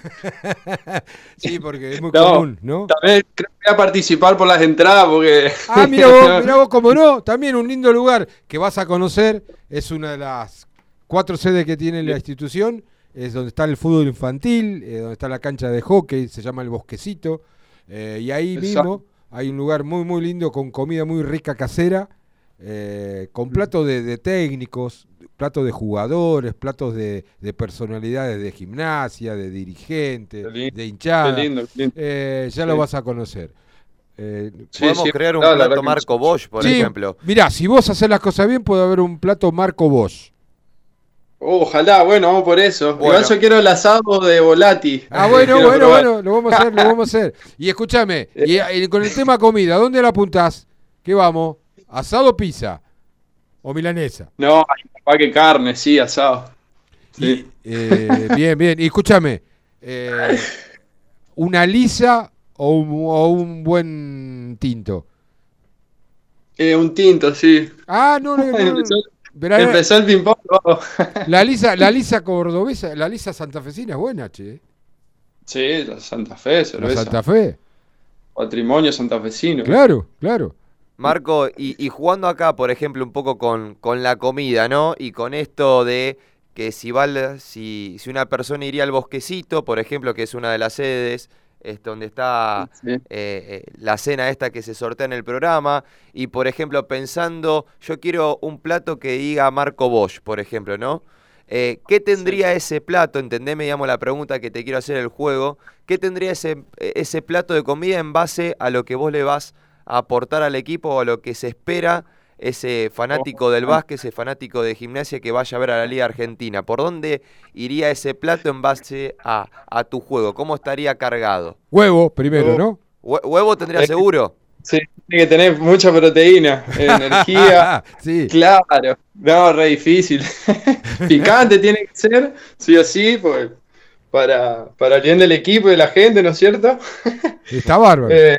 Speaker 4: sí, porque es muy
Speaker 21: No,
Speaker 4: común, ¿no?
Speaker 21: También creo que voy a participar por las entradas porque...
Speaker 4: Ah, mira vos, mira vos, como no, también un lindo lugar que vas a conocer, es una de las cuatro sedes que tiene la institución, es donde está el fútbol infantil, eh, donde está la cancha de hockey, se llama el Bosquecito, eh, y ahí
Speaker 21: Exacto.
Speaker 4: mismo hay un lugar muy, muy lindo con comida muy rica casera, eh, con platos de, de técnicos, platos de jugadores, platos de, de personalidades de gimnasia, de dirigentes, de hinchada.
Speaker 21: qué lindo, qué lindo.
Speaker 4: Eh, ya lo
Speaker 21: Sí.
Speaker 4: vas a conocer. Eh,
Speaker 5: Podemos crear un plato Marco Bosch, por
Speaker 4: Sí,
Speaker 5: ejemplo.
Speaker 4: Mirá, si vos haces las cosas bien, puede haber un plato Marco Bosch.
Speaker 21: Ojalá, bueno, vamos por eso.
Speaker 5: Bueno.
Speaker 21: Igual yo quiero el asado de Volati.
Speaker 4: Ah, bueno,
Speaker 21: Quiero
Speaker 4: bueno,
Speaker 21: probar.
Speaker 4: bueno, lo vamos a hacer, lo vamos a hacer. Y escúchame, y, y con el tema comida, ¿dónde la apuntás? ¿Qué vamos? ¿Asado o pizza? ¿O milanesa?
Speaker 21: No, capaz que carne, sí, asado. Sí.
Speaker 4: Eh, bien, bien. Y escúchame, eh, ¿una lisa o un, o un buen tinto?
Speaker 21: Eh, un tinto, sí.
Speaker 4: Ah, no, no, no.
Speaker 21: Empezó,
Speaker 4: Verá,
Speaker 21: empezó el ping-pong.
Speaker 4: La lisa, la lisa cordobesa, la lisa santafesina es buena, che.
Speaker 21: Sí, la Santa Fe,
Speaker 4: La
Speaker 21: cerveza.
Speaker 4: Santa Fe.
Speaker 21: Patrimonio santafesino.
Speaker 4: Claro, claro.
Speaker 5: Marco, y, y jugando acá, por ejemplo, un poco con, con la comida, ¿no? Y con esto de que si, va, si, si una persona iría al bosquecito, por ejemplo, que es una de las sedes, es donde está
Speaker 21: Sí.
Speaker 5: eh, eh, la cena esta que se sortea en el programa, y por ejemplo, pensando, yo quiero un plato que diga Marco Bosch, por ejemplo, ¿no? Eh, ¿Qué tendría ese plato? Entendeme, digamos, la pregunta que te quiero hacer el juego. ¿Qué tendría ese, ese plato de comida en base a lo que vos le vas a aportar al equipo o a lo que se espera ese fanático del básquet, ese fanático de gimnasia que vaya a ver a la Liga Argentina? ¿Por dónde iría ese plato en base a, a tu juego? ¿Cómo estaría cargado?
Speaker 4: Huevo primero, ¿no?
Speaker 5: Hue- ¿Huevo tendría seguro?
Speaker 21: Sí, tiene que tener mucha proteína, energía.
Speaker 4: sí.
Speaker 21: Claro, no, re difícil. Picante tiene que ser, sí o sí, pues, para, para el bien del equipo y de la gente, ¿no es cierto?
Speaker 4: Está bárbaro.
Speaker 21: Eh,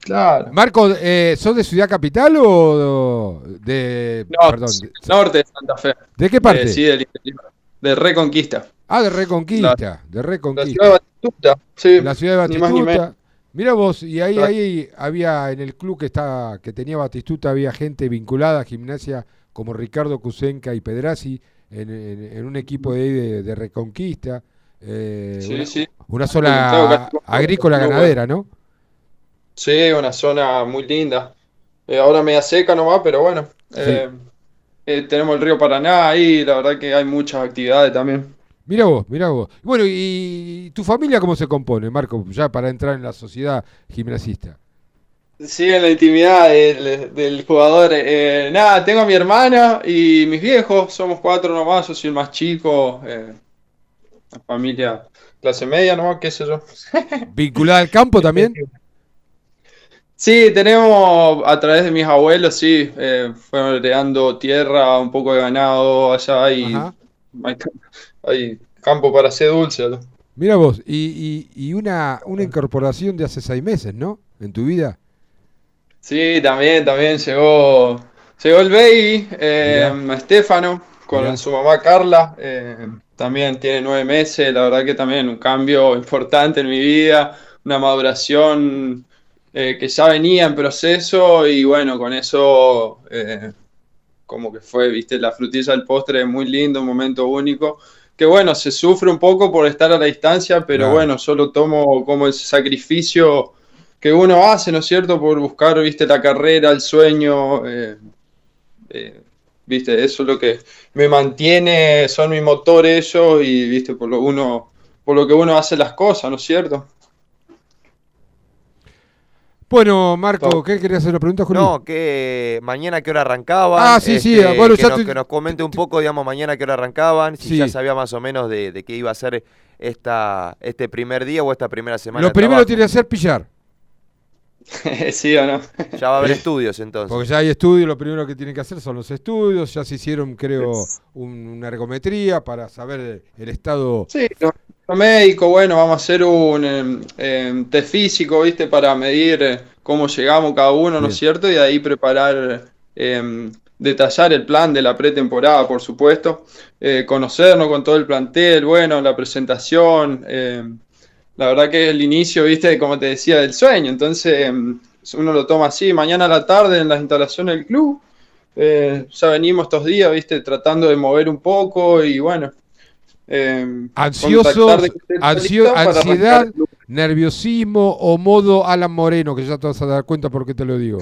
Speaker 21: claro.
Speaker 4: Marco, eh, ¿sos de Ciudad Capital o de...
Speaker 21: No,
Speaker 4: perdón, de,
Speaker 21: norte de Santa Fe.
Speaker 4: ¿de qué parte?
Speaker 21: Eh, sí, del interior. De Reconquista.
Speaker 4: Ah, de Reconquista, de
Speaker 21: La ciudad
Speaker 4: Reconquista.
Speaker 21: de Batistuta, sí.
Speaker 4: La ciudad de
Speaker 21: ni más ni
Speaker 4: Batistuta.
Speaker 21: menos.
Speaker 4: Mira vos, y ahí,
Speaker 21: Claro.
Speaker 4: ahí había en el club que está, que tenía Batistuta, había gente vinculada a gimnasia como Ricardo Cusenca y Pedrazi en, en- en un equipo de, ahí de, de Reconquista. eh,
Speaker 21: Sí,
Speaker 4: una,
Speaker 21: sí.
Speaker 4: una
Speaker 21: casi-
Speaker 4: agrícola ganadera, ¿no?
Speaker 21: Sí, una zona muy linda. Eh, ahora media seca nomás, pero bueno. eh, eh, tenemos el río Paraná ahí, la verdad que hay muchas actividades también.
Speaker 4: Mira vos, mira vos. Bueno, ¿y tu familia cómo se compone, Marco? Ya para entrar en la sociedad gimnasista.
Speaker 21: Sí, en la intimidad del, del jugador. eh, nada, tengo a mi hermana y mis viejos, somos cuatro nomás, yo soy el más chico. eh, la familia clase media nomás, qué sé yo.
Speaker 4: ¿Vinculada al campo también?
Speaker 21: Sí, tenemos a través de mis abuelos, sí, eh, fueron heredando tierra, un poco de ganado allá hay, hay, hay campo para hacer dulce. ¿no?
Speaker 4: Mira vos, y, y- y una, una incorporación de hace seis meses, ¿no? En tu vida.
Speaker 21: Sí, también, también llegó, llegó el baby, eh, Estefano, con
Speaker 4: Mirá.
Speaker 21: su mamá Carla, eh, también tiene nueve meses, la verdad que también un cambio importante en mi vida, una maduración eh, que ya venía en proceso y bueno, con eso eh, como que fue, viste, la frutilla del postre, muy lindo, un momento único. Que bueno, se sufre un poco por estar a la distancia, pero
Speaker 4: Claro.
Speaker 21: bueno, solo tomo como ese sacrificio que uno hace, ¿no es cierto? Por buscar, viste, la carrera, el sueño, eh, viste, eso es lo que me mantiene, son mi motor ellos y, viste, por lo uno, por lo que uno hace las cosas, ¿no es cierto?
Speaker 4: Bueno, Marco, ¿qué querías hacer la pregunta, Juli?
Speaker 5: No, que mañana qué hora arrancaban.
Speaker 4: Ah, sí, sí,
Speaker 5: este,
Speaker 4: bueno,
Speaker 5: que,
Speaker 4: ya
Speaker 5: nos,
Speaker 4: te-
Speaker 5: que nos comente un poco, digamos, mañana qué hora arrancaban, si
Speaker 4: Sí.
Speaker 5: ya sabía más o menos de, de qué iba a ser esta, este primer día o esta primera semana.
Speaker 4: Lo
Speaker 5: de
Speaker 4: primero
Speaker 5: trabajo.
Speaker 4: tiene que hacer pillar.
Speaker 21: ¿Sí o no?
Speaker 5: Ya va a haber estudios entonces.
Speaker 4: Porque ya hay estudios, lo primero que tienen que hacer son los estudios, ya se hicieron, creo, un- una ergometría para saber el estado.
Speaker 21: Sí, lo médico, bueno, vamos a hacer un em, em, test físico, ¿viste? Para medir eh, cómo llegamos cada uno, ¿no es cierto? Y de ahí preparar, em, detallar el plan de la pretemporada, por supuesto. Eh, conocernos con todo el plantel, bueno, la presentación. la verdad que es el inicio, ¿viste? Como te decía, del sueño. Entonces, uno lo toma así, mañana a la tarde en las instalaciones del club. Eh, ya venimos estos días, ¿viste? Tratando de mover un poco y bueno. Em,
Speaker 4: Ansiosos,
Speaker 21: contactar de que esté
Speaker 4: ansio-
Speaker 21: listo para
Speaker 4: ansiedad,
Speaker 21: arrancar
Speaker 4: nerviosismo o modo Alan Moreno, que ya te vas a dar cuenta por qué te lo digo.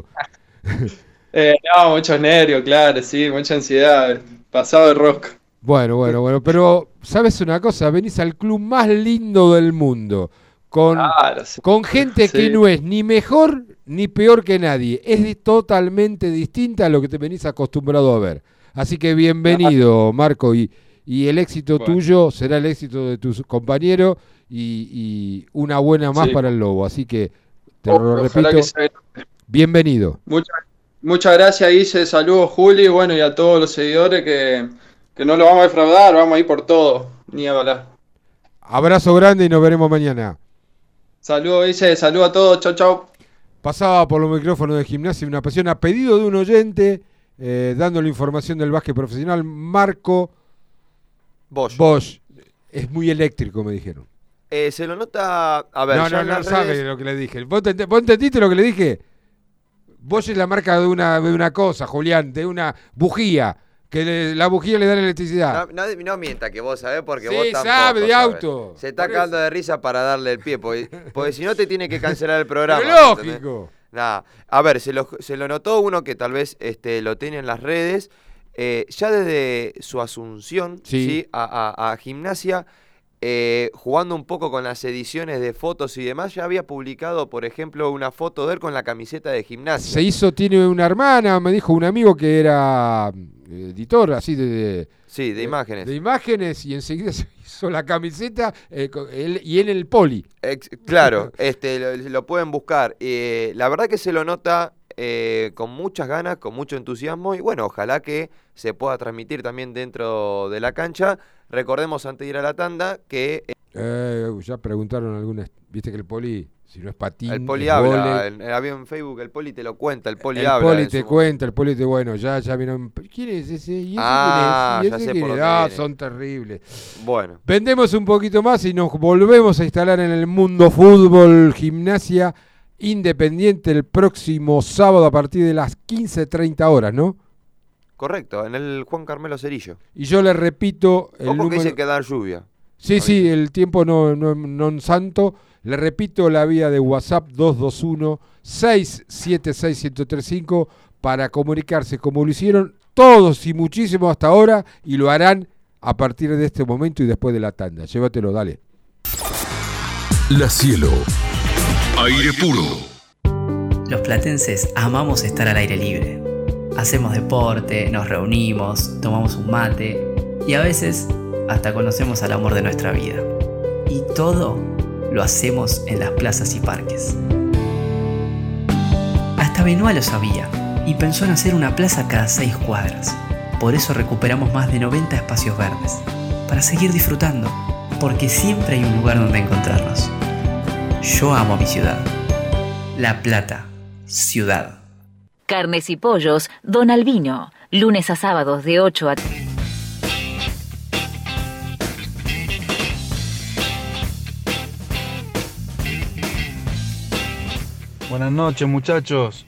Speaker 21: Eh, no, muchos nervios, claro, sí, mucha ansiedad, pasado de rock.
Speaker 4: Bueno, bueno, bueno, pero ¿sabes una cosa? Venís al club más lindo del mundo, con,
Speaker 21: Claro, sí.
Speaker 4: con gente que no es ni mejor ni peor que nadie, es totalmente distinta a lo que te venís acostumbrado a ver. Así que bienvenido, Marco, y, y el éxito
Speaker 21: Bueno.
Speaker 4: tuyo será el éxito de tus compañeros y, y una buena más
Speaker 21: Sí.
Speaker 4: para el Lobo. Así que, te lo repito, bienvenido.
Speaker 21: Muchas, muchas gracias, Guille, saludos, Juli, bueno, y a todos los seguidores que, que no lo vamos a defraudar, vamos a ir por todo, ni a hablar.
Speaker 4: Abrazo grande y nos veremos mañana.
Speaker 21: Saludos, Guille, saludos a todos, chau, chau.
Speaker 4: Pasaba por los micrófonos de gimnasia una pasión a pedido de un oyente, eh, dándole información del básquet profesional, Marco
Speaker 5: Bosch.
Speaker 4: Bosch. Es muy eléctrico, me dijeron.
Speaker 5: Eh, se lo nota. A ver,
Speaker 4: no, no, no sabe
Speaker 5: redes-
Speaker 4: lo que le dije. ¿Vos, ente- vos entendiste lo que le dije? Bosch es la marca de una, de una cosa, Julián, de una bujía. Que le- la bujía le da la electricidad.
Speaker 5: No, no, no mienta que vos sabés porque
Speaker 4: Sí,
Speaker 5: vos tampoco
Speaker 4: sabe de auto.
Speaker 5: Se está cagando de risa para darle el pie, porque, porque si no te tiene que cancelar el programa.
Speaker 4: Pero lógico.
Speaker 5: Nada. A ver, se lo, se lo notó uno que tal vez este, lo tiene en las redes. Eh, ya desde su asunción
Speaker 4: Sí.
Speaker 5: ¿sí? A, a- a gimnasia, eh, jugando un poco con las ediciones de fotos y demás, ya había publicado, por ejemplo, una foto de él con la camiseta de gimnasia.
Speaker 4: Se hizo, tiene una hermana, me dijo un amigo que era eh, editor así de, de-
Speaker 5: Sí, de imágenes.
Speaker 4: de imágenes y enseguida se hizo la camiseta eh, con- él- y en el poli.
Speaker 5: Ex- claro, este, lo, lo pueden buscar. Eh, la verdad que se lo nota eh, con muchas ganas, con mucho entusiasmo y bueno, ojalá que se pueda transmitir también dentro de la cancha. Recordemos antes de ir a la tanda que eh,
Speaker 4: Eh, ya preguntaron algunas, viste que el poli, si no es patín,
Speaker 5: el poli habla, había en Facebook, el poli te lo cuenta, el poli
Speaker 4: el
Speaker 5: habla.
Speaker 4: poli
Speaker 5: en
Speaker 4: te cuenta, el poli te, bueno, ya, ya vieron, ¿quién es ese? ¿Y ese
Speaker 5: Ah,
Speaker 4: quién
Speaker 5: ya
Speaker 4: es? ¿Y ese
Speaker 5: sé
Speaker 4: quién
Speaker 5: por
Speaker 4: es?
Speaker 5: dónde
Speaker 4: Ah, son terribles.
Speaker 5: Bueno,
Speaker 4: Vendemos un poquito más y nos volvemos a instalar en el mundo fútbol, gimnasia independiente el próximo sábado a partir de las 15.30 horas, ¿no?
Speaker 5: correcto, en el Juan Carmelo Cerillo.
Speaker 4: Y yo le repito el
Speaker 5: Ojo que
Speaker 4: número...
Speaker 5: dice que da lluvia.
Speaker 4: Sí, sí, el tiempo no, no, no santo. Le repito la vía de WhatsApp 221-676-1035 para comunicarse como lo hicieron todos y muchísimo hasta ahora y lo harán a partir de este momento y después de la tanda. Llévatelo, dale.
Speaker 8: La Cielo. Aire puro.
Speaker 22: Los platenses amamos estar al aire libre. Hacemos deporte, nos reunimos, tomamos un mate y a veces hasta conocemos al amor de nuestra vida. Y todo lo hacemos en las plazas y parques. Hasta Benoit lo sabía y pensó en hacer una plaza cada seis cuadras. Por eso recuperamos más de 90 espacios verdes, para seguir disfrutando, porque siempre hay un lugar donde encontrarnos. Yo amo mi ciudad. La Plata, ciudad.
Speaker 7: Carnes y pollos, Don Albino. Lunes a sábados de 8 a
Speaker 23: Buenas noches, muchachos.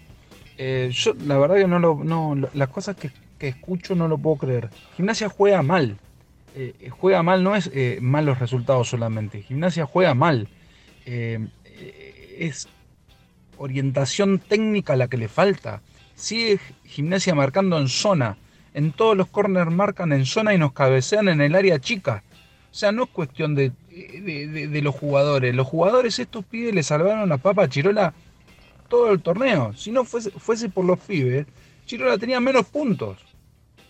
Speaker 23: Eh, yo, la verdad que no lo, no, lo- las cosas que, que escucho no lo puedo creer. Gimnasia juega mal. Eh, juega mal, no es eh, malos resultados solamente. Gimnasia juega mal. Eh, es orientación técnica la que le falta. Sigue Gimnasia marcando en zona. En todos los corners marcan en zona y nos cabecean en el área chica. O sea, no es cuestión de- de los jugadores. Los jugadores estos pibes le salvaron la papa a Chirola todo el torneo. Si no fuese, fuese por los pibes, Chirola tenía menos puntos.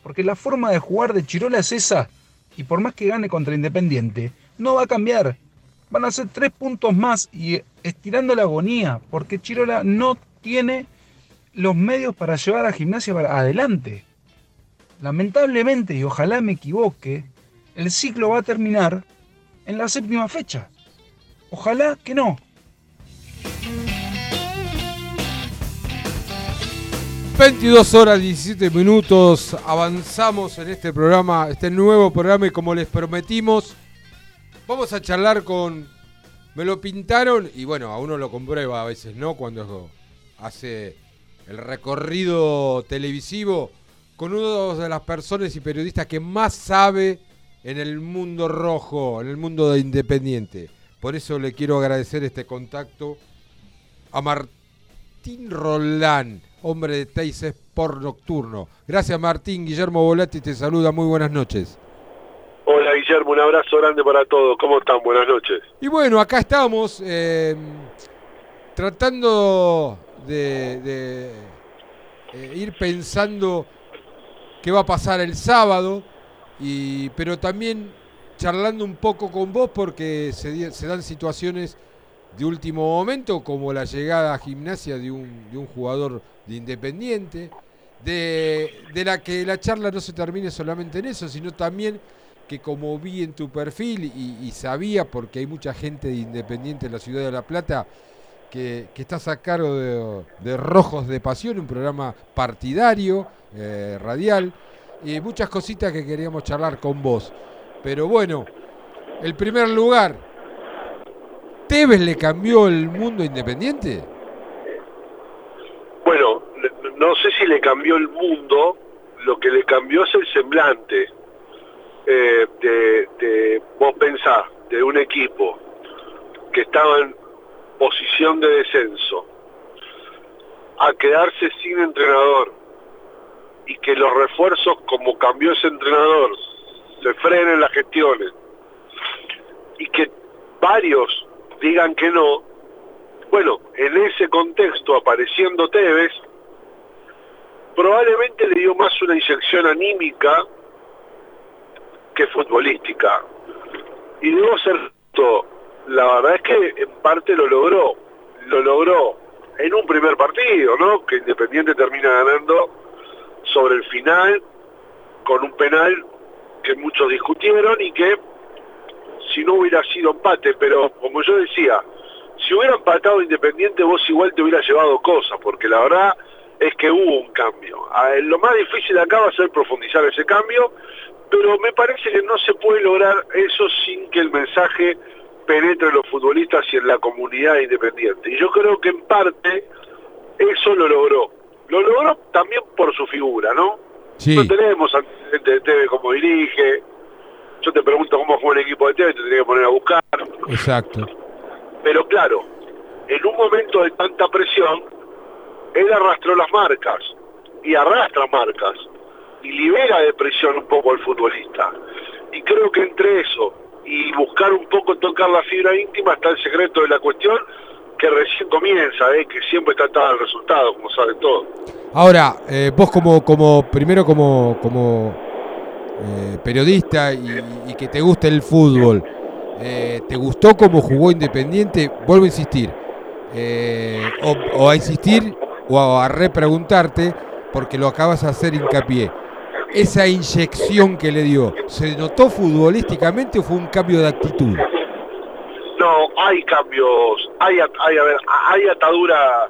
Speaker 23: Porque la forma de jugar de Chirola es esa. Y por más que gane contra Independiente, no va a cambiar. Van a ser tres puntos más y estirando la agonía. Porque Chirola no tiene los medios para llevar a gimnasia para adelante. Lamentablemente, y ojalá me equivoque, el ciclo va a terminar en la séptima fecha. Ojalá que no.
Speaker 4: ...22 horas 17 minutos... ...avanzamos en este programa... ...este nuevo programa y como les prometimos... ...vamos a charlar con... ...me lo pintaron y bueno... ...a uno lo comprueba a veces, ¿no? Cuando hace el recorrido televisivo... ...con uno de las personas y periodistas que más sabe... ...en el mundo rojo... ...en el mundo de Independiente... Por eso le quiero agradecer este contacto... ...a Martín Rolán hombre de Teis Sport Nocturno. Gracias Martín, Guillermo Volati te saluda, muy buenas noches.
Speaker 24: Hola Guillermo, un abrazo grande para todos, ¿cómo están? Buenas noches.
Speaker 4: Y bueno, acá estamos eh, tratando de, eh, ir pensando qué va a pasar el sábado, y, pero también charlando un poco con vos porque se, se dan situaciones de último momento, como la llegada a gimnasia de un, de un jugador de Independiente, de, de, la que la charla no se termine solamente en eso, sino también que como vi en tu perfil y, sabía, porque hay mucha gente de Independiente en la ciudad de La Plata, que, que estás a cargo de, de, Rojos de Pasión, un programa partidario, eh, radial, y muchas cositas que queríamos charlar con vos. Pero bueno, el primer lugar, ¿Tevez le cambió el mundo independiente?
Speaker 24: Bueno, no sé si le cambió el mundo, lo que le cambió es el semblante. Eh, de, vos pensás, de un equipo que estaba en posición de descenso, a quedarse sin entrenador y que los refuerzos, como cambió ese entrenador, se frenen las gestiones y que varios digan que no, bueno, en ese contexto apareciendo Tevez, probablemente le dio más una inyección anímica futbolística. Y debo ser la verdad es que en parte lo logró, lo logró en un primer partido, ¿no? Que Independiente termina ganando sobre el final con un penal que muchos discutieron y que si no hubiera sido empate, pero como yo decía, si hubiera empatado Independiente vos igual te hubiera llevado cosas, porque la verdad es que hubo un cambio. Lo más difícil acá va a ser profundizar ese cambio, pero me parece que no se puede lograr eso sin que el mensaje penetre en los futbolistas y en la comunidad independiente. Y yo creo que en parte eso lo logró. Lo logró también por su figura, ¿no?
Speaker 4: Sí.
Speaker 24: No tenemos antecedentes de TV como dirige, yo te pregunto cómo juega el equipo de TV, te tenía que poner a buscar.
Speaker 4: Exacto.
Speaker 24: Pero claro, en un momento de tanta presión, él arrastró las marcas y arrastra marcas y libera de presión un poco al futbolista. Y creo que entre eso y buscar un poco tocar la fibra íntima está el secreto de la cuestión que recién comienza, ¿eh? que siempre está atado al resultado, como saben todos.
Speaker 4: Ahora, eh, vos como, como primero como, como eh, periodista y, que te gusta el fútbol, eh, ¿te gustó cómo jugó Independiente? Vuelvo a insistir, o, a insistir o a repreguntarte, porque lo acabas de hacer hincapié. Esa inyección que le dio, ¿se notó futbolísticamente o fue un cambio de actitud?
Speaker 24: No, hay cambios, hay, hay, a ver, hay atadura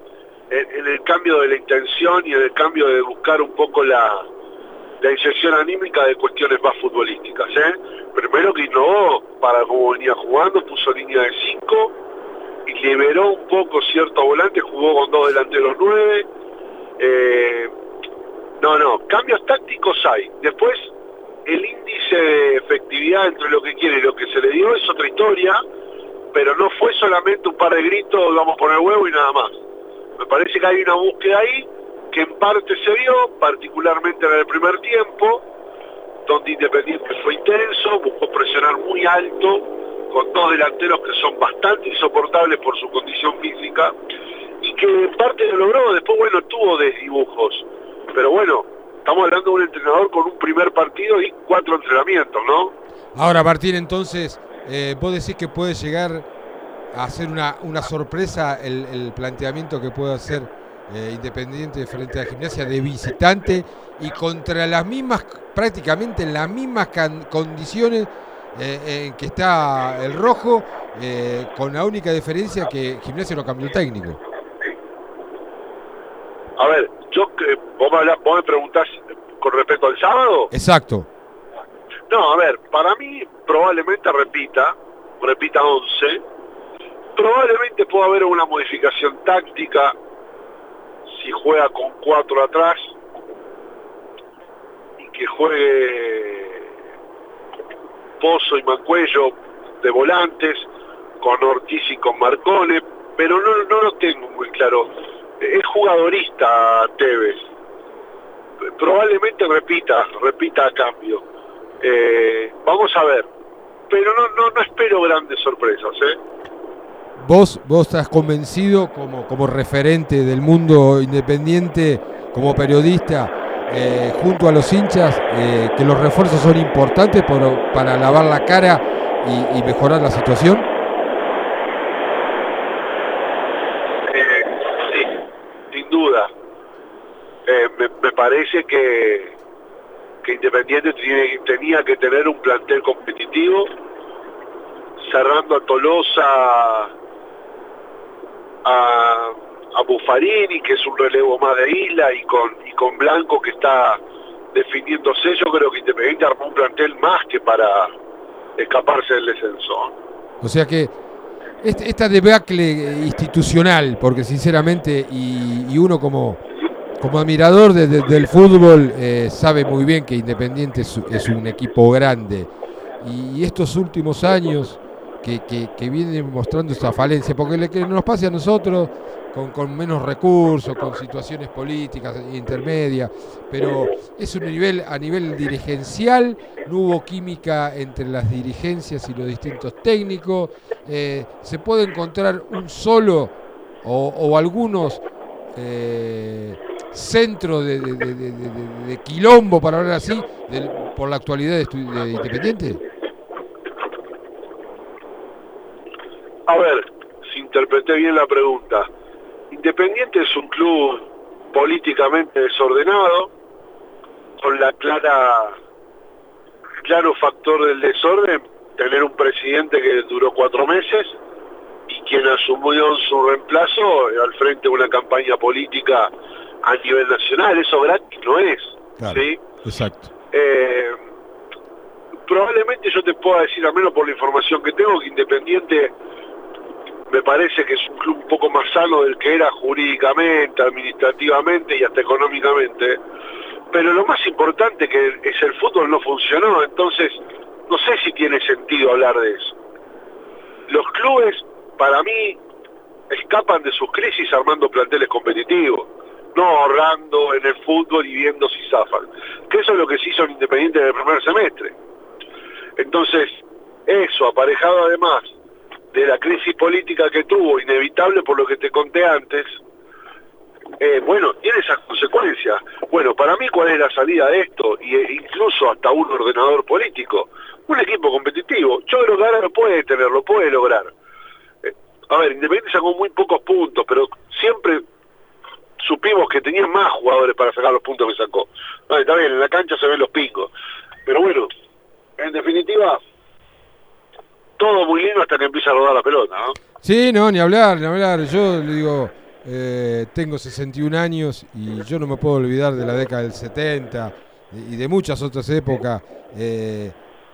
Speaker 24: en, el cambio de la intención y en el cambio de buscar un poco la, la inyección anímica de cuestiones más futbolísticas. ¿eh? Primero que innovó para cómo venía jugando, puso línea de 5 y liberó un poco cierto volante, jugó con dos delanteros 9. Eh, no, no, cambios tácticos hay. Después, el índice de efectividad entre lo que quiere y lo que se le dio es otra historia, pero no fue solamente un par de gritos, vamos a poner huevo y nada más. Me parece que hay una búsqueda ahí que en parte se vio, particularmente en el primer tiempo, donde Independiente fue intenso, buscó presionar muy alto, con dos delanteros que son bastante insoportables por su condición física, y que en parte lo logró, después bueno, tuvo desdibujos, pero bueno, estamos hablando de un entrenador con un primer partido y cuatro entrenamientos, ¿no?
Speaker 4: Ahora, Martín, entonces, eh, vos decís que puede llegar a ser una, una sorpresa el, el planteamiento que puede hacer eh, Independiente frente a Gimnasia de visitante y contra las mismas, prácticamente en las mismas can- condiciones eh, en que está el rojo, eh, con la única diferencia que Gimnasia no cambió el técnico.
Speaker 24: A ver, yo que vos me, hablás- vos me preguntás con respecto al sábado.
Speaker 4: Exacto.
Speaker 24: No, a ver, para mí probablemente repita, repita 11. Probablemente pueda haber una modificación táctica si juega con cuatro atrás y que juegue Pozo y Mancuello de volantes, con Ortiz y con Marcone, pero no, no lo tengo muy claro. Es jugadorista Tevez. Probablemente repita, repita a cambio. Eh, vamos a ver. Pero no, no, no espero grandes sorpresas, ¿eh?
Speaker 4: Vos, vos estás convencido como, como referente del mundo independiente, como periodista, eh, junto a los hinchas, que los refuerzos son importantes por- para lavar la cara y mejorar la situación.
Speaker 24: Eh, sí, sin Eh, me, parece que, Independiente tenía que tener un plantel competitivo, cerrando a Tolosa, a, a Buffarini, que es un relevo más de Isla, y con, Blanco, que está definiéndose. Yo creo que Independiente armó un plantel más que para escaparse del descenso.
Speaker 4: O sea que esta debacle institucional, porque sinceramente, y, uno como, como admirador de- de- del fútbol eh, sabe muy bien que Independiente es, un equipo grande. Y estos últimos años que, que, que vienen mostrando esta falencia, porque lo que nos pase a nosotros con, con menos recursos, con situaciones políticas intermedias, pero es un nivel a nivel dirigencial, no hubo química entre las dirigencias y los distintos técnicos, eh, se puede encontrar un solo o, o algunos eh, centros de, de- de- de- quilombo, para hablar así, por la actualidad de Independiente.
Speaker 24: A ver, si interpreté bien la pregunta. Independiente es un club políticamente desordenado, con la clara, claro factor del desorden, tener un presidente que duró cuatro meses y quien asumió su reemplazo al frente de una campaña política a nivel nacional. Eso gratis no es. ¿sí?
Speaker 4: Exacto.
Speaker 24: Eh, probablemente yo te pueda decir, al menos por la información que tengo, que Independiente me parece que es un club un poco más sano del que era jurídicamente, administrativamente y hasta económicamente. Pero lo más importante que es el fútbol no funcionó, entonces no sé si tiene sentido hablar de eso. Los clubes, para mí, escapan de sus crisis armando planteles competitivos, no ahorrando en el fútbol y viendo si zafan. Que eso es lo que se hizo en Independiente en el primer semestre. Entonces, eso, aparejado además de la crisis política que tuvo, inevitable por lo que te conté antes, eh, bueno, tiene esas consecuencias. Bueno, para mí, ¿cuál es la salida de esto? Y, e incluso hasta un ordenador político. Un equipo competitivo. Yo creo que ahora lo puede tener, lo puede lograr. Eh, a ver, Independiente sacó muy pocos puntos, pero siempre supimos que tenía más jugadores para sacar los puntos que sacó. Está bien, en la cancha se ven los pingos. Pero bueno, en definitiva, todo muy lindo hasta que empieza a rodar la pelota, ¿no?
Speaker 4: Sí, no, ni hablar, ni hablar. Yo le digo, eh, tengo 61 años y yo no me puedo olvidar de la década del 70 y de muchas otras épocas, eh,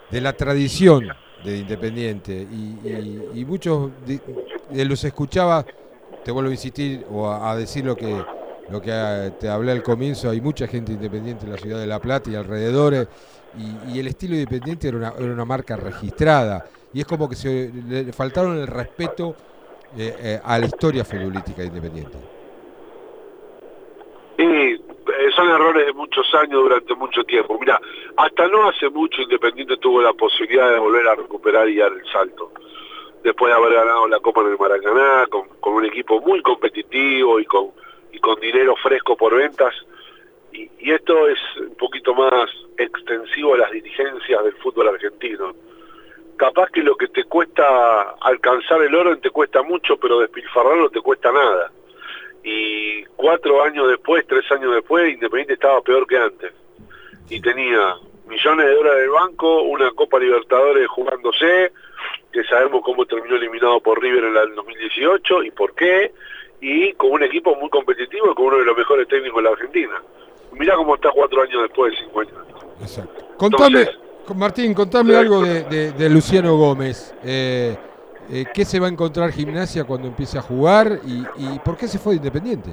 Speaker 4: de la tradición de Independiente. Y, muchos de, los escuchaba, te vuelvo a insistir o a, a decir lo que, lo que ah, te hablé al comienzo, hay mucha gente independiente en la ciudad de La Plata y alrededores. Y, y el estilo independiente era una, era una marca registrada. Y es como que se le faltaron el respeto eh, eh, a la historia futbolística de Independiente.
Speaker 24: Y eh, son errores de muchos años durante mucho tiempo. Mira, hasta no hace mucho Independiente tuvo la posibilidad de volver a recuperar y dar el salto. después de haber ganado la Copa en el Maracaná, con, con un equipo muy competitivo y con, y con dinero fresco por ventas. Y, y esto es un poquito más extensivo a las dirigencias del fútbol argentino. Capaz que lo que te cuesta alcanzar el oro te cuesta mucho, pero despilfarrarlo te cuesta nada. Y cuatro años después, tres años después, Independiente estaba peor que antes. Y tenía millones de dólares del banco, una Copa Libertadores jugándose, que sabemos cómo terminó eliminado por River en el 2018 y por qué, y con un equipo muy competitivo y con uno de los mejores técnicos de la Argentina. Mirá cómo está cuatro años después de 50
Speaker 4: Exacto. Contame, con Martín, contame algo de, de- de Luciano Gómez. Eh, eh, ¿Qué se va a encontrar gimnasia cuando empiece a jugar y, y por qué se fue de Independiente?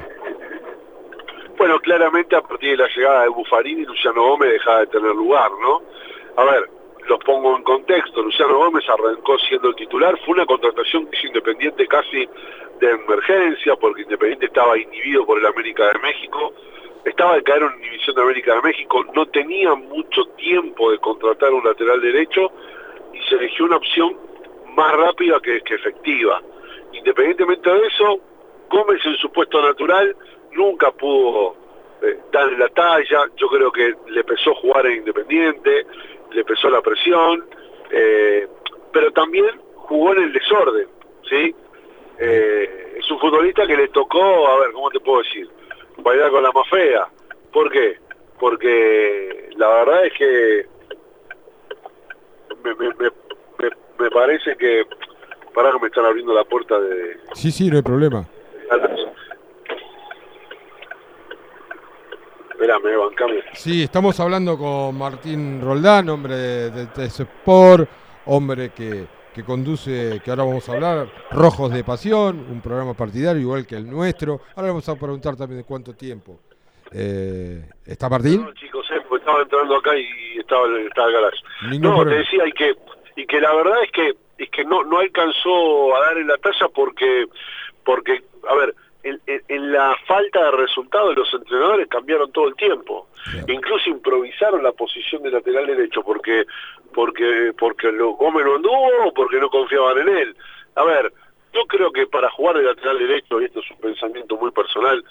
Speaker 24: Bueno, claramente a partir de la llegada de Buffarini, Luciano Gómez dejaba de tener lugar, ¿no? A ver, los pongo en contexto. Luciano Gómez arrancó siendo el titular. Fue una contratación que hizo Independiente casi de emergencia, porque Independiente estaba inhibido por el América de México. Estaba de caer en División de América de México. No tenía mucho tiempo de contratar un lateral derecho y se eligió una opción más rápida que, que efectiva. Independientemente de eso, Gómez en su puesto natural nunca pudo eh, darle la talla, yo creo que le pesó jugar en Independiente, le pesó la presión, eh, pero también jugó en el desorden, ¿sí? Eh, es un futbolista que le tocó, a ver, ¿cómo te puedo decir? Bailar con la más fea. ¿Por qué? Porque la verdad es que me, me, me, me- me parece que, para que me están abriendo la puerta de...
Speaker 4: Sí, sí, no hay problema.
Speaker 24: Espérame, bancame.
Speaker 4: Sí, estamos hablando con Martín Roldán, hombre de, de TS Sport, hombre que, que conduce, que ahora vamos a hablar, Rojos de Pasión, un programa partidario igual que el nuestro. Ahora vamos a preguntar también de cuánto tiempo. Eh, ¿Está Martín?
Speaker 24: No, chicos, eh, porque estaba entrando acá y estaba, estaba el garage.
Speaker 4: Ningún
Speaker 24: no,
Speaker 4: problema.
Speaker 24: te decía, y que, y que la verdad es que es que no, no alcanzó a dar en la talla porque, porque a ver, en, en- en la falta de resultados los entrenadores cambiaron todo el tiempo. Incluso improvisaron la posición de lateral derecho porque porque porque lo Gómez no anduvo o porque no confiaban en él. A ver, yo creo que para jugar de lateral derecho, y esto es un pensamiento muy personal,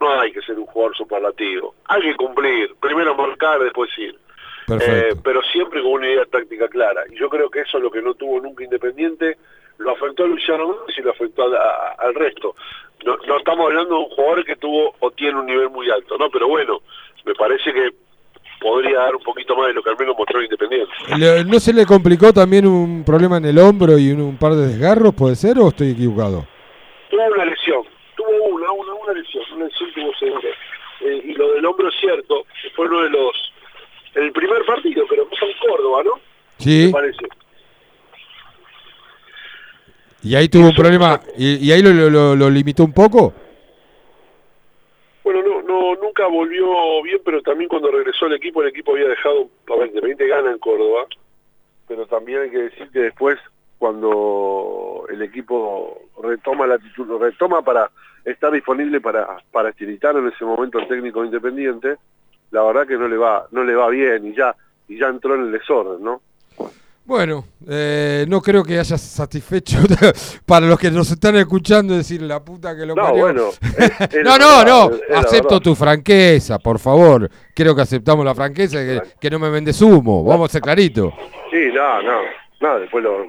Speaker 24: no hay que ser un jugador superlativo. Hay que cumplir, primero marcar, después ir. Eh, pero siempre con una idea táctica clara. Y yo creo que eso es lo que no tuvo nunca Independiente, lo afectó a Luciano Gómez y lo afectó a- a- al resto. No, no estamos hablando de un jugador que tuvo o tiene un nivel muy alto, ¿no? Pero bueno, me parece que podría dar un poquito más de lo que al menos mostró Independiente.
Speaker 4: ¿No se le complicó también un problema en el hombro y un, un par de desgarros, puede ser, o estoy equivocado?
Speaker 24: Tuvo una lesión, tuvo una, una, una lesión, una lesión tuvo seguro. Eh, y lo del hombro es cierto, fue uno de los... El primer partido, pero fue en Córdoba, ¿no?
Speaker 4: Sí.
Speaker 24: Me parece.
Speaker 4: Y ahí tuvo un problema, y, y ahí lo, lo- lo- lo limitó un poco.
Speaker 24: Bueno, no, no, nunca volvió bien, pero también cuando regresó al equipo, el equipo había dejado, a ver, Independiente gana en Córdoba, pero también hay que decir que después, cuando el equipo retoma la titul- retoma para estar disponible para, para en ese momento el técnico independiente, la verdad que no le va, no le va bien y ya, y ya entró en el desorden, ¿no?
Speaker 4: Bueno, eh, no creo que haya satisfecho para los que nos están escuchando decir la puta que lo
Speaker 24: No,
Speaker 4: parió.
Speaker 24: bueno, es- es
Speaker 4: no, no, no,
Speaker 24: es
Speaker 4: acepto tu franqueza, por favor. Creo que aceptamos la franqueza, que, que no me vendes humo, vamos a ser clarito.
Speaker 24: Sí, no, no, no, después lo...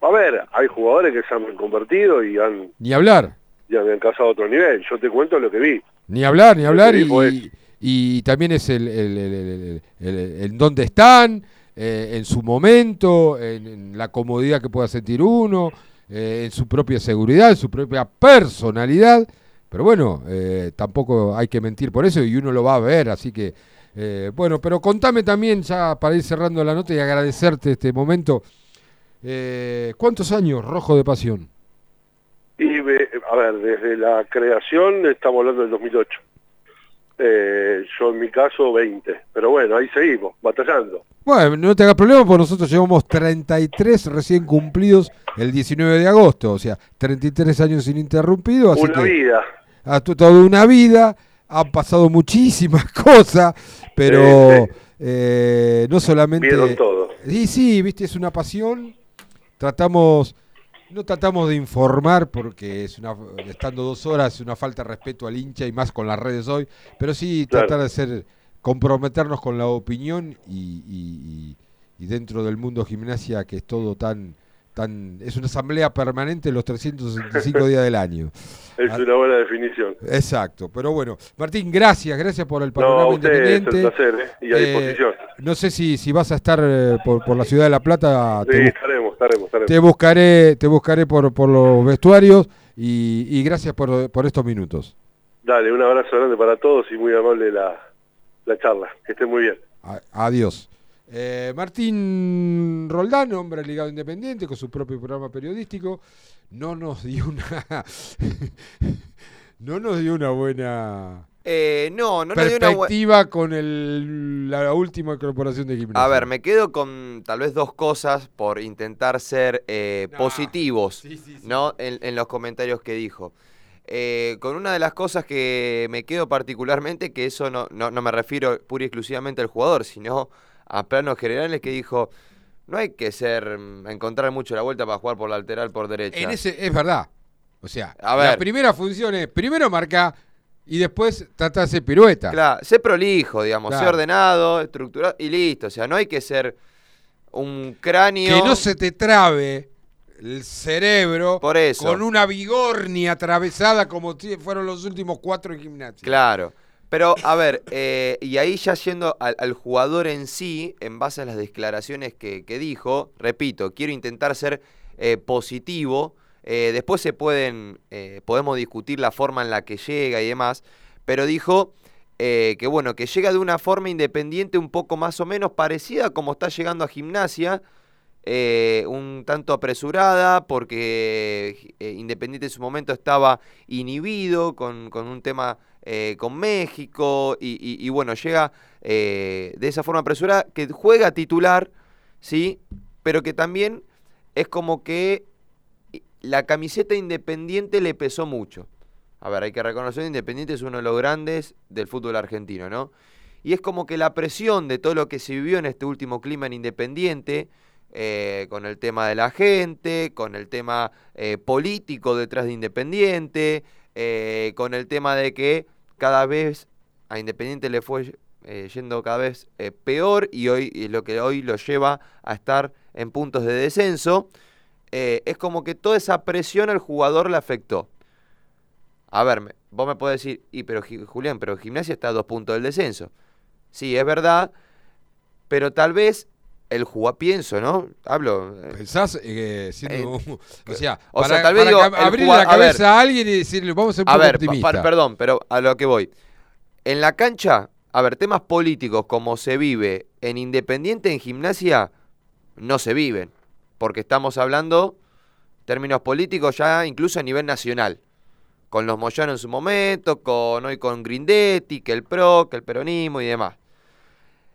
Speaker 24: A ver, hay jugadores que se han convertido y han,
Speaker 4: Ni hablar,
Speaker 24: y han alcanzado otro nivel. Yo te cuento lo que vi.
Speaker 4: ni hablar, ni hablar, y, y también es el, el, el- el- el- el- en dónde están, eh, en su momento, en, la comodidad que pueda sentir uno, eh, en su propia seguridad, en su propia personalidad. Pero bueno, eh, tampoco hay que mentir por eso y uno lo va a ver, así que eh, bueno, pero contame también ya para ir cerrando la nota y agradecerte este momento. eh, ¿Cuántos años Rojo de Pasión?
Speaker 24: Y, a ver, desde la creación estamos hablando del 2008. Eh, yo en mi caso 20. Pero bueno, ahí seguimos, batallando.
Speaker 4: Bueno, no te hagas problema porque nosotros llevamos 33 recién cumplidos el 19 de agosto, o sea, 33 años ininterrumpidos. Así
Speaker 24: Una
Speaker 4: que
Speaker 24: vida.
Speaker 4: Ha toda una vida, han pasado muchísimas cosas, pero
Speaker 24: Sí, sí.
Speaker 4: eh, no solamente...
Speaker 24: Vieron todo.
Speaker 4: Sí, sí, viste, es una pasión. Tratamos No tratamos de informar porque es una, estando dos horas es una falta de respeto al hincha y más con las redes hoy, pero sí
Speaker 24: Claro.
Speaker 4: tratar de ser, comprometernos con la opinión y, y- y- y dentro del mundo gimnasia que es todo tan, tan, es una asamblea permanente los 365 días del año.
Speaker 24: Es una buena definición.
Speaker 4: Exacto, pero bueno, Martín, gracias, gracias por el
Speaker 24: No,
Speaker 4: panorama
Speaker 24: a ustedes, es
Speaker 4: independiente.
Speaker 24: un placer, ¿eh? Y a
Speaker 4: Eh,
Speaker 24: disposición.
Speaker 4: No sé si, si vas a estar eh, por, por la ciudad de La Plata,
Speaker 24: Sí,
Speaker 4: te,
Speaker 24: estaremos, estaremos, estaremos.
Speaker 4: te buscaré, te buscaré por, por los vestuarios y, y gracias por, por estos minutos.
Speaker 24: Dale, un abrazo grande para todos y muy amable la, la charla. Que estén muy bien.
Speaker 4: A- adiós. Eh, Martín Roldán, hombre ligado independiente, con su propio programa periodístico, no nos dio una no nos dio una buena
Speaker 5: Eh, no, no dio una buena...
Speaker 4: perspectiva con el, la última incorporación de gimnasia.
Speaker 5: A ver, me quedo con tal vez dos cosas por intentar ser eh, positivos ¿no? En, en los comentarios que dijo. Eh, con una de las cosas que me quedo particularmente, que eso no, no, no me refiero pura y exclusivamente al jugador, sino a planos generales que dijo, no hay que ser mm, encontrar mucho la vuelta para jugar por lateral por derecha.
Speaker 4: En ese, es verdad. O sea,
Speaker 5: A
Speaker 4: la
Speaker 5: ver.
Speaker 4: primera función es primero marcar y después tratar de hacer pirueta.
Speaker 5: Claro, sé prolijo, digamos, sé ordenado, estructurado y listo. O sea, no hay que ser un cráneo.
Speaker 4: Que no se te trabe el cerebro
Speaker 5: Por eso.
Speaker 4: con una bigornia atravesada como fueron los últimos cuatro en gimnasia.
Speaker 5: Claro. Pero, a ver, eh, y ahí ya yendo al, al jugador en sí, en base a las declaraciones que, que dijo, repito, quiero intentar ser eh, positivo. eh, después se pueden, eh, podemos discutir la forma en la que llega y demás, pero dijo que bueno, que llega de una forma independiente un poco más o menos parecida como está llegando a gimnasia, un tanto apresurada porque Independiente en su momento estaba inhibido con, con un tema eh, con México y, bueno, llega eh, de esa forma apresurada, que juega titular, ¿sí? Pero que también es como que la camiseta Independiente le pesó mucho. A ver, hay que reconocer que Independiente es uno de los grandes del fútbol argentino, ¿no? Y es como que la presión de todo lo que se vivió en este último clima en Independiente, eh, con el tema de la gente, con el tema eh, político detrás de Independiente, eh, con el tema de que cada vez a Independiente le fue eh, yendo cada vez eh, peor y hoy lo que hoy lo lleva a estar en puntos de descenso, eh, es como que toda esa presión al jugador le afectó. A ver, vos me podés decir, y pero Julián, pero Gimnasia está a dos puntos del descenso. Sí, es verdad, pero tal vez el jugador, pienso, ¿no? Hablo. eh,
Speaker 4: Pensás eh, siendo un- o sea,
Speaker 5: o
Speaker 4: para,
Speaker 5: sea, tal vez
Speaker 4: abrir la
Speaker 5: a ver.
Speaker 4: cabeza a, alguien y decirle, vamos a ser un
Speaker 5: A ver, pa- pa- perdón, pero a lo que voy. En la cancha, a ver, temas políticos como se vive en Independiente, en gimnasia, no se viven. Porque estamos hablando términos políticos ya incluso a nivel nacional. Con los Moyano en su momento, con hoy con Grindetti, que el PRO, que el peronismo y demás.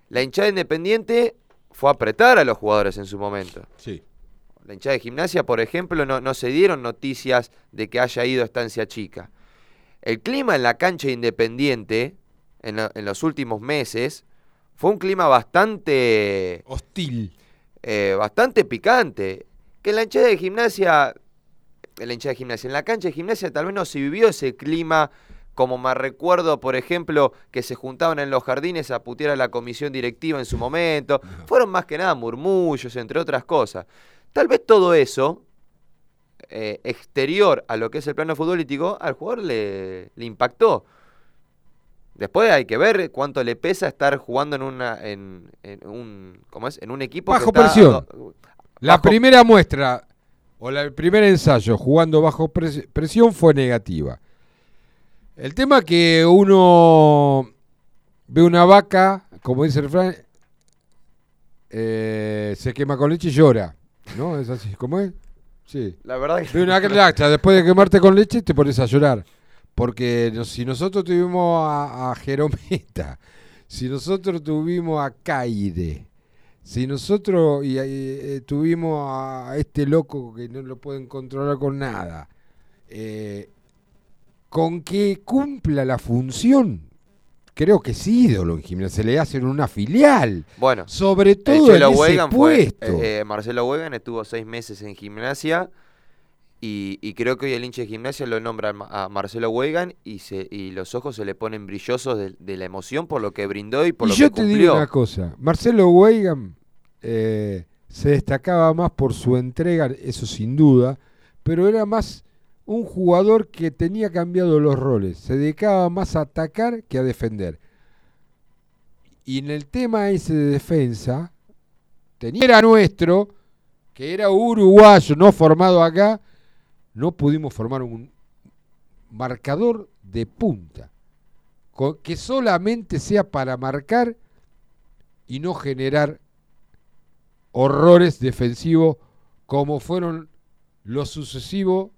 Speaker 5: La hinchada independiente fue a apretar a los jugadores en su momento.
Speaker 4: Sí.
Speaker 5: La hinchada de gimnasia, por ejemplo, no, no se dieron noticias de que haya ido a estancia chica. El clima en la cancha independiente, en, lo- en los últimos meses, fue un clima bastante...
Speaker 4: Hostil.
Speaker 5: eh, bastante picante. Que en la hinchada de gimnasia... En la hinchada de gimnasia, en la cancha de gimnasia tal vez no se vivió ese clima como me recuerdo, por ejemplo, que se juntaban en los jardines a putear a la comisión directiva en su momento. Fueron más que nada murmullos, entre otras cosas. Tal vez todo eso, eh, exterior a lo que es el plano futbolístico, al jugador le, le impactó. Después hay que ver cuánto le pesa estar jugando en una en, en un ¿cómo es? en un equipo que
Speaker 4: Bajo
Speaker 5: está-
Speaker 4: presión. La
Speaker 5: bajo-
Speaker 4: primera muestra o la- el primer ensayo jugando bajo pres- presión fue negativa. El tema que uno ve una vaca, como dice el refrán, eh, se quema con leche y llora. ¿No? ¿Es así? ¿Cómo es? Sí.
Speaker 5: La verdad que
Speaker 4: Ve una vaca, después de quemarte con leche te pones a llorar. Porque si nosotros tuvimos a, a Jerometa, si nosotros tuvimos a Caide, si nosotros y, eh, tuvimos a este loco que no lo pueden controlar con nada, eh, con que cumpla la función, creo que es ídolo en gimnasia, se le hacen una filial.
Speaker 5: Bueno,
Speaker 4: sobre todo en ese puesto.
Speaker 5: eh, eh, Marcelo Weigand estuvo seis meses en gimnasia Y, y creo que hoy el hincha de gimnasia lo nombra a Ma- a Marcelo Weigan y, se, y los ojos se le ponen brillosos de, de la emoción por lo que brindó y por
Speaker 4: y
Speaker 5: lo
Speaker 4: yo
Speaker 5: que
Speaker 4: te
Speaker 5: cumplió.
Speaker 4: digo una cosa, Marcelo Weigand eh, se destacaba más por su entrega, eso sin duda, pero era más un jugador que tenía cambiado los roles, se dedicaba más a atacar que a defender. Y en el tema ese de defensa, tenía era nuestro, que era uruguayo, no formado acá, no pudimos formar un marcador de punta que solamente sea para marcar y no generar horrores defensivos como fueron los sucesivos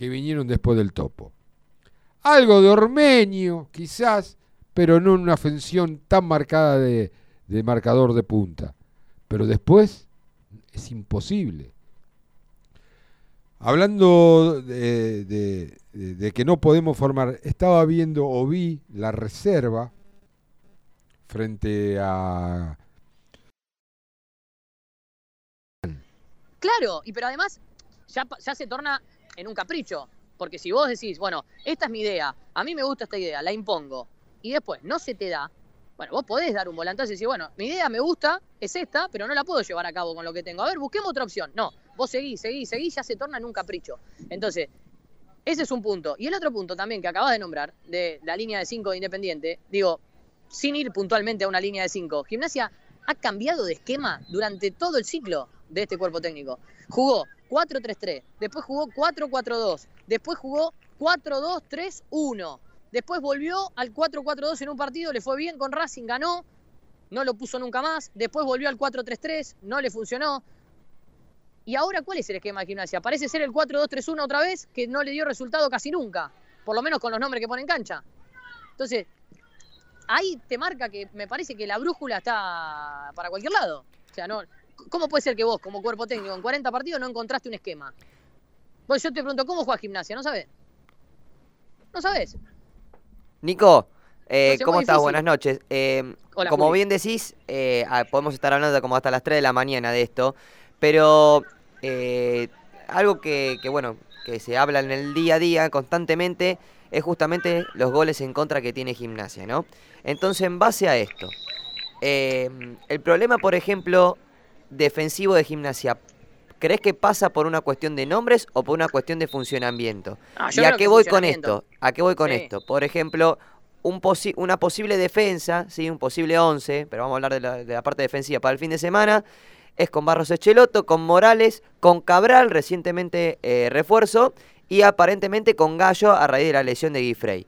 Speaker 4: que vinieron después del topo. Algo de Ormeño, quizás, pero no una función tan marcada de, marcador de punta. Pero después es imposible. Hablando de, que no podemos formar, estaba viendo o vi la reserva frente a...
Speaker 25: Claro, y pero además ya se torna en un capricho. Porque si vos decís, bueno, esta es mi idea, a mí me gusta esta idea, la impongo, y después no se te da, bueno, vos podés dar un volantazo y decir, bueno, mi idea me gusta, es esta, pero no la puedo llevar a cabo con lo que tengo. A ver, busquemos otra opción. No, vos seguís, seguís, seguís, ya se torna en un capricho. Entonces, ese es un punto. Y el otro punto también que acabas de nombrar, de la línea de 5 de Independiente, digo, sin ir puntualmente a una línea de 5, Gimnasia ha cambiado de esquema durante todo el ciclo de este cuerpo técnico. Jugó 4-3-3, después jugó 4-4-2, después jugó 4-2-3-1, después volvió al 4-4-2 en un partido, le fue bien con Racing, ganó, no lo puso nunca más, después volvió al 4-3-3, no le funcionó. ¿Y ahora cuál es el esquema de gimnasia? Parece ser el 4-2-3-1 otra vez, que no le dio resultado casi nunca, por lo menos con los nombres que pone en cancha. Entonces, ahí te marca que me parece que la brújula está para cualquier lado. O sea, no, ¿cómo puede ser que vos, como cuerpo técnico, en 40 partidos no encontraste un esquema? Vos yo te pregunto, ¿cómo juega gimnasia? ¿No sabés? ¿No sabés?
Speaker 5: Nico, eh, ¿cómo estás? Buenas noches. Eh,
Speaker 25: Hola,
Speaker 5: como
Speaker 25: Juli.
Speaker 5: bien decís, eh, podemos estar hablando como hasta las 3 de la mañana de esto, pero algo que, que, bueno, que se habla en el día a día constantemente es justamente los goles en contra que tiene gimnasia, ¿no? Entonces, en base a esto, el problema, por ejemplo, defensivo de gimnasia, ¿crees que pasa por una cuestión de nombres o por una cuestión de funcionamiento?
Speaker 25: Ah,
Speaker 5: ¿Y a qué voy con esto? ¿A qué voy con
Speaker 25: Sí.
Speaker 5: esto? Por ejemplo, un posi- una posible defensa, ¿sí? un posible 11, pero vamos a hablar de la, de la parte defensiva para el fin de semana, es con Barros Echeloto, con Morales, con Cabral, recientemente eh, refuerzo, y aparentemente con Gallo a raíz de la lesión de Guifrey.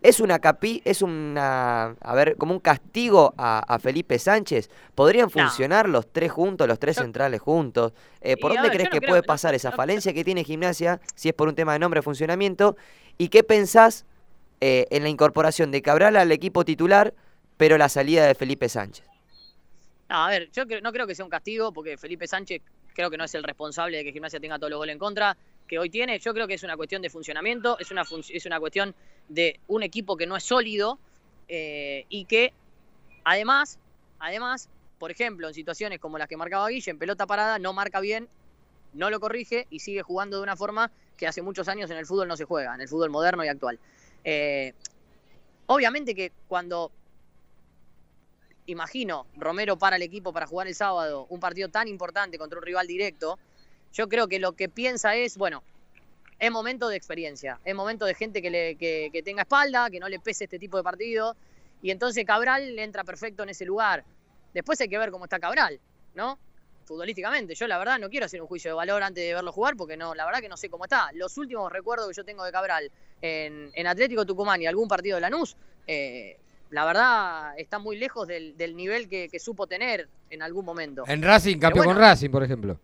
Speaker 5: Es una capi, es una, a ver, como un castigo a, a Felipe Sánchez. ¿Podrían
Speaker 25: No.
Speaker 5: funcionar los tres juntos, los tres centrales juntos? Eh, ¿Por dónde crees que
Speaker 25: creo-
Speaker 5: puede pasar esa falencia que tiene Gimnasia, si es por un tema de nombre funcionamiento? ¿Y qué pensás eh, en la incorporación de Cabral al equipo titular, pero la salida de Felipe Sánchez?
Speaker 25: No, a ver, yo creo- no creo que sea un castigo, porque Felipe Sánchez creo que no es el responsable de que Gimnasia tenga todos los goles en contra que hoy tiene. Yo creo que es una cuestión de funcionamiento, es una, es una cuestión de un equipo que no es sólido eh, y que además, además, por ejemplo, en situaciones como las que marcaba Guille, en pelota parada, no marca bien, no lo corrige y sigue jugando de una forma que hace muchos años en el fútbol no se juega, en el fútbol moderno y actual. Eh, obviamente que cuando imagino, Romero para el equipo para jugar el sábado un partido tan importante contra un rival directo, yo creo que lo que piensa es, bueno, es momento de experiencia, es momento de gente que, le, que, que tenga espalda, que no le pese este tipo de partido, y entonces Cabral entra perfecto en ese lugar. Después hay que ver cómo está Cabral, ¿no? Futbolísticamente, yo la verdad no quiero hacer un juicio de valor antes de verlo jugar, porque no, la verdad que no sé cómo está. Los últimos recuerdos que yo tengo de Cabral en, en Atlético Tucumán y algún partido de Lanús, eh, la verdad está muy lejos del, del nivel que, que supo tener en algún momento.
Speaker 4: En Racing, campeón
Speaker 25: bueno,
Speaker 4: con Racing, por ejemplo.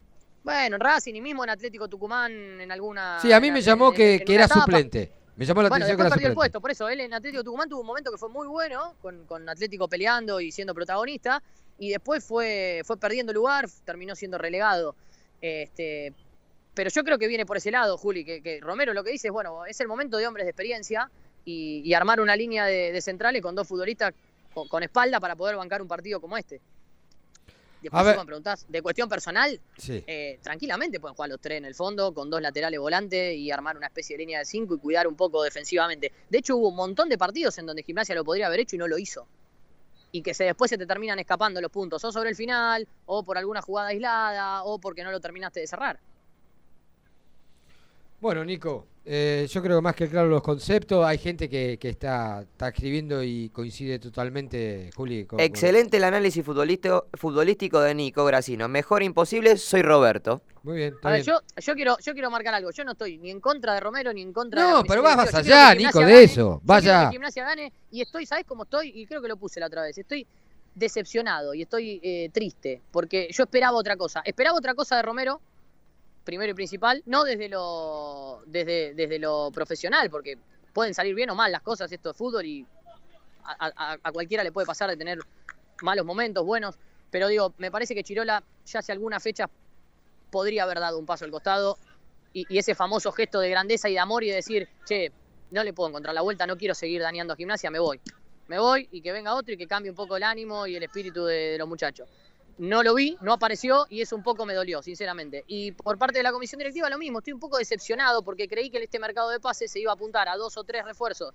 Speaker 25: Bueno, en Racing y mismo en Atlético Tucumán en alguna...
Speaker 4: Sí, a mí
Speaker 25: en-
Speaker 4: me llamó
Speaker 25: en-
Speaker 4: que,
Speaker 25: en
Speaker 4: que
Speaker 25: una
Speaker 4: era
Speaker 25: etapa.
Speaker 4: suplente. Me llamó la
Speaker 25: Bueno,
Speaker 4: atención que era
Speaker 25: perdió el
Speaker 4: suplente.
Speaker 25: puesto, por eso él en Atlético Tucumán tuvo un momento que fue muy bueno, con, con Atlético peleando y siendo protagonista, y después fue, fue perdiendo lugar, terminó siendo relegado. Este, pero yo creo que viene por ese lado, Juli, que, que Romero lo que dice es, bueno, es el momento de hombres de experiencia y, y armar una línea de, de centrales con dos futbolistas con, con espalda para poder bancar un partido como este. Después si me preguntás de cuestión personal,
Speaker 4: Sí.
Speaker 25: eh, tranquilamente pueden jugar los tres en el fondo, con dos laterales volantes y armar una especie de línea de cinco y cuidar un poco defensivamente. De hecho, hubo un montón de partidos en donde Gimnasia lo podría haber hecho y no lo hizo. Y que se, después se te terminan escapando los puntos, o sobre el final, o por alguna jugada aislada, o porque no lo terminaste de cerrar.
Speaker 4: Bueno, Nico, eh, yo creo que más que claro los conceptos, hay gente que, que está, está escribiendo y coincide totalmente, Juli. con- con-
Speaker 5: Excelente el análisis futbolístico, futbolístico de Nico Gracino. Mejor imposible, soy Roberto.
Speaker 4: Muy bien, está
Speaker 25: A ver,
Speaker 4: bien.
Speaker 25: yo, yo, quiero, yo quiero marcar algo. Yo no estoy ni en contra de Romero ni en contra de
Speaker 4: No, pero vas
Speaker 25: quiero
Speaker 4: allá, Nico, de eso. Vaya.
Speaker 25: que Gimnasia gane y estoy, ¿sabes cómo estoy? Y creo que lo puse la otra vez. Estoy decepcionado y estoy eh, triste porque yo esperaba otra cosa. Esperaba otra cosa de Romero, primero y principal, no desde lo, desde, desde lo profesional, porque pueden salir bien o mal las cosas, esto es fútbol y a, cualquiera le puede pasar de tener malos momentos, buenos, pero digo, me parece que Chirola ya hace alguna fecha podría haber dado un paso al costado y, y ese famoso gesto de grandeza y de amor y de decir, che, no le puedo encontrar la vuelta, no quiero seguir dañando a gimnasia, me voy. Me voy y que venga otro y que cambie un poco el ánimo y el espíritu de, de los muchachos. No lo vi, no apareció y eso un poco me dolió, sinceramente. Y por parte de la comisión directiva lo mismo, estoy un poco decepcionado porque creí que en este mercado de pases se iba a apuntar a dos o tres refuerzos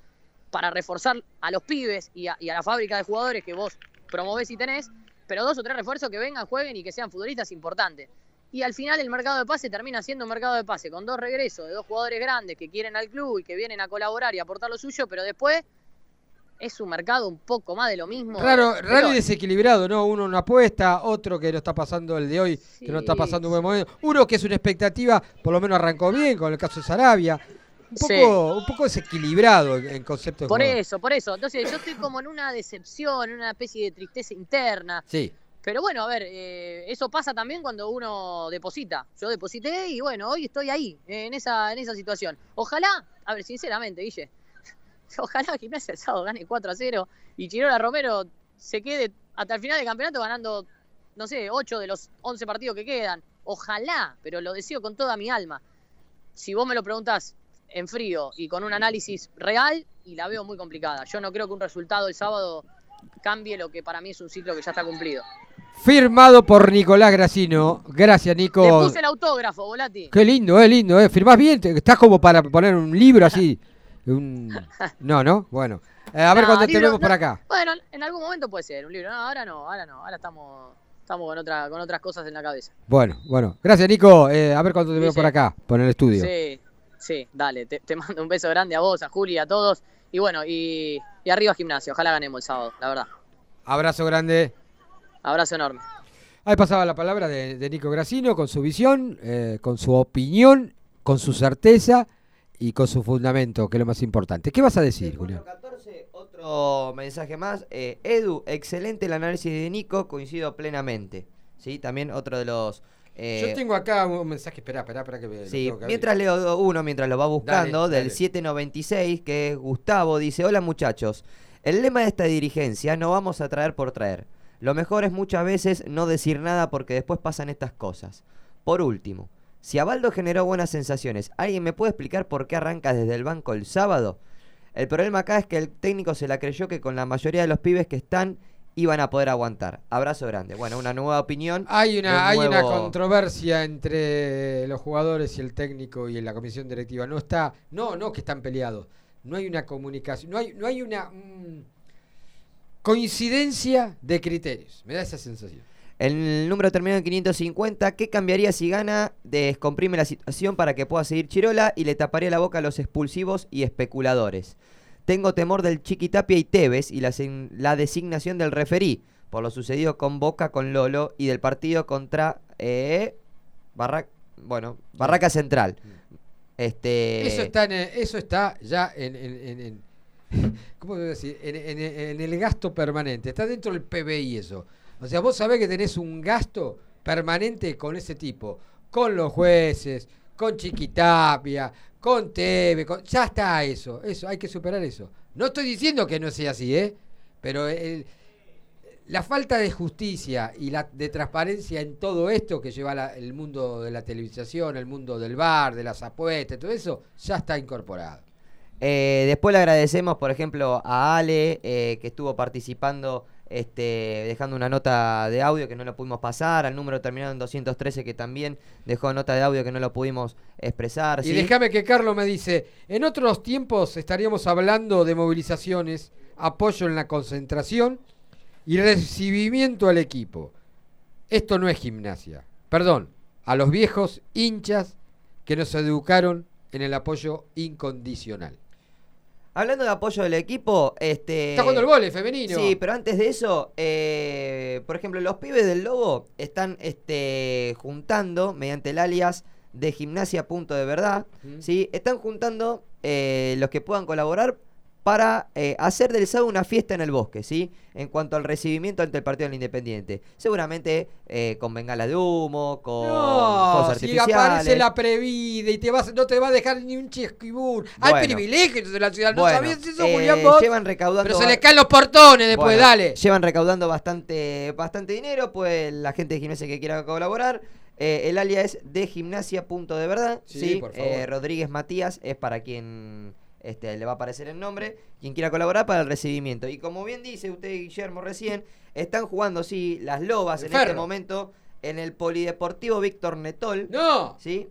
Speaker 25: para reforzar a los pibes y a, la fábrica de jugadores que vos promovés y tenés, pero dos o tres refuerzos que vengan, jueguen y que sean futbolistas importantes. Y al final el mercado de pase termina siendo un mercado de pase con dos regresos de dos jugadores grandes que quieren al club y que vienen a colaborar y aportar lo suyo, pero después es un mercado un poco más de lo mismo. Pero-
Speaker 4: raro y desequilibrado, ¿no? Uno no apuesta, otro que no está pasando el de hoy, que no está pasando un buen momento. Uno que es una expectativa, por lo menos arrancó bien, con el caso de Sarabia. Un poco,
Speaker 25: Sí.
Speaker 4: un poco desequilibrado en, de
Speaker 25: Por eso, por eso. Entonces yo estoy como en una decepción, en una especie de tristeza interna.
Speaker 4: Sí.
Speaker 25: Pero bueno, a ver, eh, eso pasa también cuando uno deposita. Yo deposité y bueno, hoy estoy ahí, en esa, en esa situación. Ojalá, a ver, sinceramente, Guille, ojalá Gimnasia el sábado gane 4 a 0 y Chirola Romero se quede hasta el final del campeonato ganando, no sé, 8 de los 11 partidos que quedan. Ojalá, pero lo deseo con toda mi alma. Si vos me lo preguntás en frío y con un análisis real, y la veo muy complicada. Yo no creo que un resultado el sábado cambie lo que para mí es un ciclo que ya está cumplido.
Speaker 4: Firmado por Nicolás Gracino. Gracias, Nico.
Speaker 25: puse el autógrafo, Volati.
Speaker 4: Qué lindo, eh, lindo, eh. Firmás bien, te- estás como para poner un libro así. Un... No, ¿no? Bueno. Eh, a ver
Speaker 25: No,
Speaker 4: cuando te
Speaker 25: libro-
Speaker 4: vemos por
Speaker 25: no,
Speaker 4: acá.
Speaker 25: Bueno, en algún momento puede ser un libro. No, ahora no, ahora no. Ahora estamos, estamos con, otra, con otras cosas en la cabeza.
Speaker 4: Bueno, bueno. Gracias, Nico. Eh, a ver cuando te veo
Speaker 25: Guille.
Speaker 4: por acá, por el estudio.
Speaker 25: Sí, sí, dale. Te, te mando un beso grande a vos, a Juli, a todos. Y bueno, y, y arriba gimnasio. Ojalá ganemos el sábado, la verdad.
Speaker 4: Abrazo grande.
Speaker 25: Abrazo enorme.
Speaker 4: Ahí pasaba la palabra de, de Nico Gracino con su visión, eh, con su opinión, con su certeza y con su fundamento, que es lo más importante. ¿Qué vas a decir, Julián?
Speaker 5: Otro mensaje más. eh, Edu, excelente el análisis de Nico, coincido plenamente. ¿Sí? También otro de los... eh,
Speaker 4: Yo tengo acá un mensaje, espera, espera, espera que
Speaker 5: Sí,
Speaker 4: tengo que abrir.
Speaker 5: mientras leo uno, mientras lo va buscando,
Speaker 4: Dale,
Speaker 5: del
Speaker 4: dale.
Speaker 5: 796, que es Gustavo, dice, hola muchachos, el lema de esta dirigencia no vamos a traer por traer. Lo mejor es muchas veces no decir nada porque después pasan estas cosas. Por último, si Abaldo generó buenas sensaciones, ¿alguien me puede explicar por qué arranca desde el banco el sábado? El problema acá es que el técnico se la creyó que con la mayoría de los pibes que están iban a poder aguantar. Abrazo grande. Bueno, una nueva opinión.
Speaker 4: Hay una,
Speaker 5: un
Speaker 4: hay una controversia entre los jugadores y el técnico y en la comisión directiva. No está, no, no que están peleados. No hay una comunicación, no hay, no hay una mm, coincidencia de criterios. Me da esa sensación.
Speaker 5: El número terminado en 550. ¿Qué cambiaría si gana? Descomprime la situación para que pueda seguir Chirola y le taparía la boca a los expulsivos y especuladores. Tengo temor del Chiquitapia y Tevez y la, la designación del referí por lo sucedido con Boca con Lolo y del partido contra eh, Barra- bueno, Barraca Central. Este
Speaker 4: Eso está, en, el- eso está ya en, en- en- en- ¿cómo debo decir? En el gasto permanente. Está dentro del PBI eso. O sea, vos sabés que tenés un gasto permanente con ese tipo, con los jueces, con Chiquitapia, con con- ya está eso, eso, hay que superar eso. No estoy diciendo que no sea así, ¿eh? Pero el- la falta de justicia y la de transparencia en todo esto que lleva el mundo de la televisación, el mundo del bar, de las apuestas, todo eso, ya está incorporado.
Speaker 5: Eh, después le agradecemos, por ejemplo, a Ale, eh, que estuvo participando este, dejando una nota de audio que no lo pudimos pasar, al número terminado en 213 que también dejó nota de audio que no lo pudimos expresar.
Speaker 4: Y
Speaker 5: ¿sí?
Speaker 4: déjame que Carlos me dice, en otros tiempos estaríamos hablando de movilizaciones, apoyo en la concentración y recibimiento al equipo. Esto no es gimnasia. Perdón, a los viejos hinchas que nos educaron en el apoyo incondicional.
Speaker 5: Hablando de apoyo del equipo, este.
Speaker 4: Está jugando el vóley femenino.
Speaker 5: Sí, pero antes de eso, eh, por ejemplo, los pibes del Lobo están este, juntando, mediante el alias de gimnasia punto de verdad, ¿sí? están juntando eh, los que puedan colaborar para eh, hacer del sábado una fiesta en el bosque, ¿sí? En cuanto al recibimiento ante el partido del Independiente. Seguramente eh, con bengala de humo, con
Speaker 4: No, si
Speaker 5: artificiales.
Speaker 4: aparece la previde y te vas, no te va a dejar ni un chisquibur. Hay privilegios de la ciudad. ¿No
Speaker 5: Bueno,
Speaker 4: sabías eso,
Speaker 5: eh,
Speaker 4: Julián?
Speaker 5: Llevan recaudando.
Speaker 4: Pero se les caen los portones después,
Speaker 5: Bueno,
Speaker 4: dale.
Speaker 5: Llevan recaudando bastante, bastante dinero, pues la gente de gimnasia que quiera colaborar. eh, el alias es de gimnasia punto de verdad.
Speaker 4: Sí,
Speaker 5: Sí,
Speaker 4: por favor.
Speaker 5: Eh, Rodríguez Matías es para quien este, le va a aparecer el nombre. Quien quiera colaborar para el recibimiento. Y como bien dice usted, Guillermo, recién, están jugando, sí, las lobas en este momento en el Polideportivo Víctor Netol.
Speaker 4: No.
Speaker 5: ¿Sí?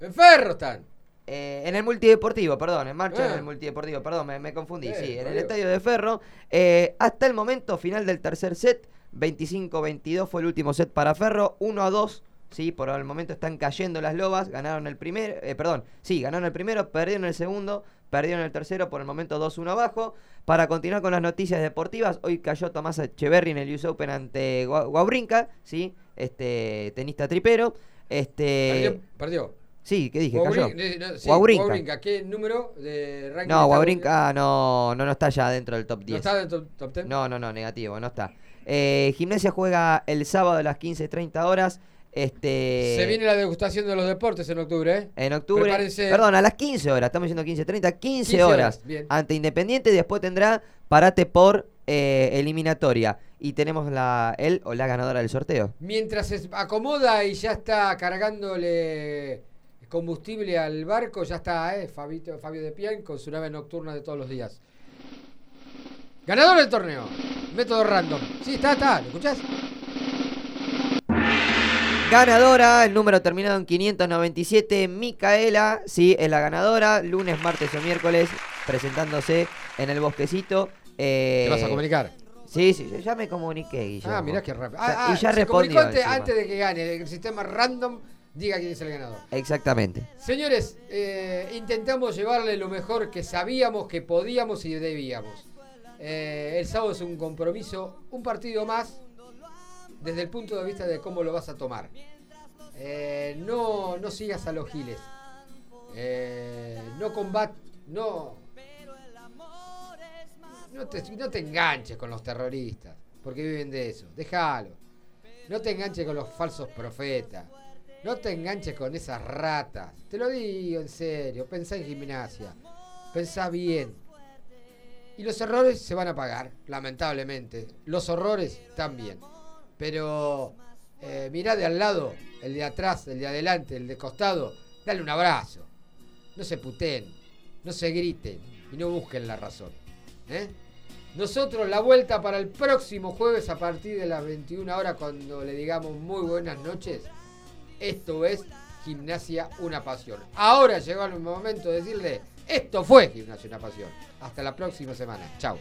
Speaker 4: En Ferro están.
Speaker 5: Eh, en el multideportivo, perdón, en marcha
Speaker 4: Ah.
Speaker 5: en el multideportivo, perdón, me, me confundí,
Speaker 4: Eh,
Speaker 5: sí, en el estadio de Ferro. Eh, hasta el momento, final del tercer set, 25-22 fue el último set para Ferro, 1 a 2. Sí, por el momento están cayendo las lobas, ganaron el primero, eh, perdón, sí, ganaron el primero, perdieron el segundo, perdieron el tercero, por el momento 2-1 abajo. Para continuar con las noticias deportivas, hoy cayó Tomás Echeverry en el US Open ante Gua- Guabrinca, sí, este tenista tripero. Este
Speaker 4: Perdió. perdió.
Speaker 5: Sí, ¿qué dije? Cayó.
Speaker 4: Guabrin- eh, no, sí,
Speaker 5: Guabrinca.
Speaker 4: Guabrinca. ¿Qué número de ranking?
Speaker 5: No, Guabrinca no, no, no está ya dentro del top 10.
Speaker 4: ¿No está dentro del top 10?
Speaker 5: No, no, no, negativo, no está. Eh, Gimnasia juega el sábado a las 15.30 horas. Este,
Speaker 4: Se viene la degustación de los deportes en octubre, ¿eh?
Speaker 5: en octubre.
Speaker 4: Prepárense.
Speaker 5: Perdón, a las 15 horas, estamos diciendo 15.30, 15,
Speaker 4: 15
Speaker 5: horas. Ante Independiente, después tendrá parate por eh, eliminatoria. Y tenemos la él o la ganadora del sorteo.
Speaker 4: Mientras se acomoda y ya está cargándole combustible al barco, ya está, ¿eh? Fabito, Fabio de Pian con su nave nocturna de todos los días. Ganador del torneo. Método random. Sí, está, está. ¿Lo escuchás?
Speaker 5: Ganadora, el número terminado en 597, Micaela, sí, es la ganadora, lunes, martes o miércoles, presentándose en el bosquecito. eh,
Speaker 4: ¿Te vas a comunicar?
Speaker 5: Sí, sí, yo ya me comuniqué, Guillermo.
Speaker 4: Ah, mirá qué rápido. Ah, ah,
Speaker 5: y ya
Speaker 4: se
Speaker 5: respondió.
Speaker 4: comunicó antes de que gane. El sistema random diga quién es el ganador.
Speaker 5: Exactamente.
Speaker 4: Señores, eh, intentamos llevarle lo mejor que sabíamos, que podíamos y debíamos. Eh, el sábado es un compromiso, un partido más, desde el punto de vista de cómo lo vas a tomar. Eh, no, no sigas a los giles. Eh, no combat, no, no te, no te enganches con los terroristas, porque viven de eso. Déjalo. No te enganches con los falsos profetas. No te enganches con esas ratas. Te lo digo en serio. Pensá en gimnasia. Pensá bien. Y los errores se van a pagar, lamentablemente. Los horrores también. Pero eh, de al lado, el de atrás, el de adelante, el de costado. Dale un abrazo. No se puteen, no se griten y no busquen la razón. ¿eh? Nosotros la vuelta para el próximo jueves a partir de las 21 horas cuando le digamos muy buenas noches. Esto es Gimnasia Una Pasión. Ahora llegó el momento de decirle, esto fue Gimnasia Una Pasión. Hasta la próxima semana. Chao.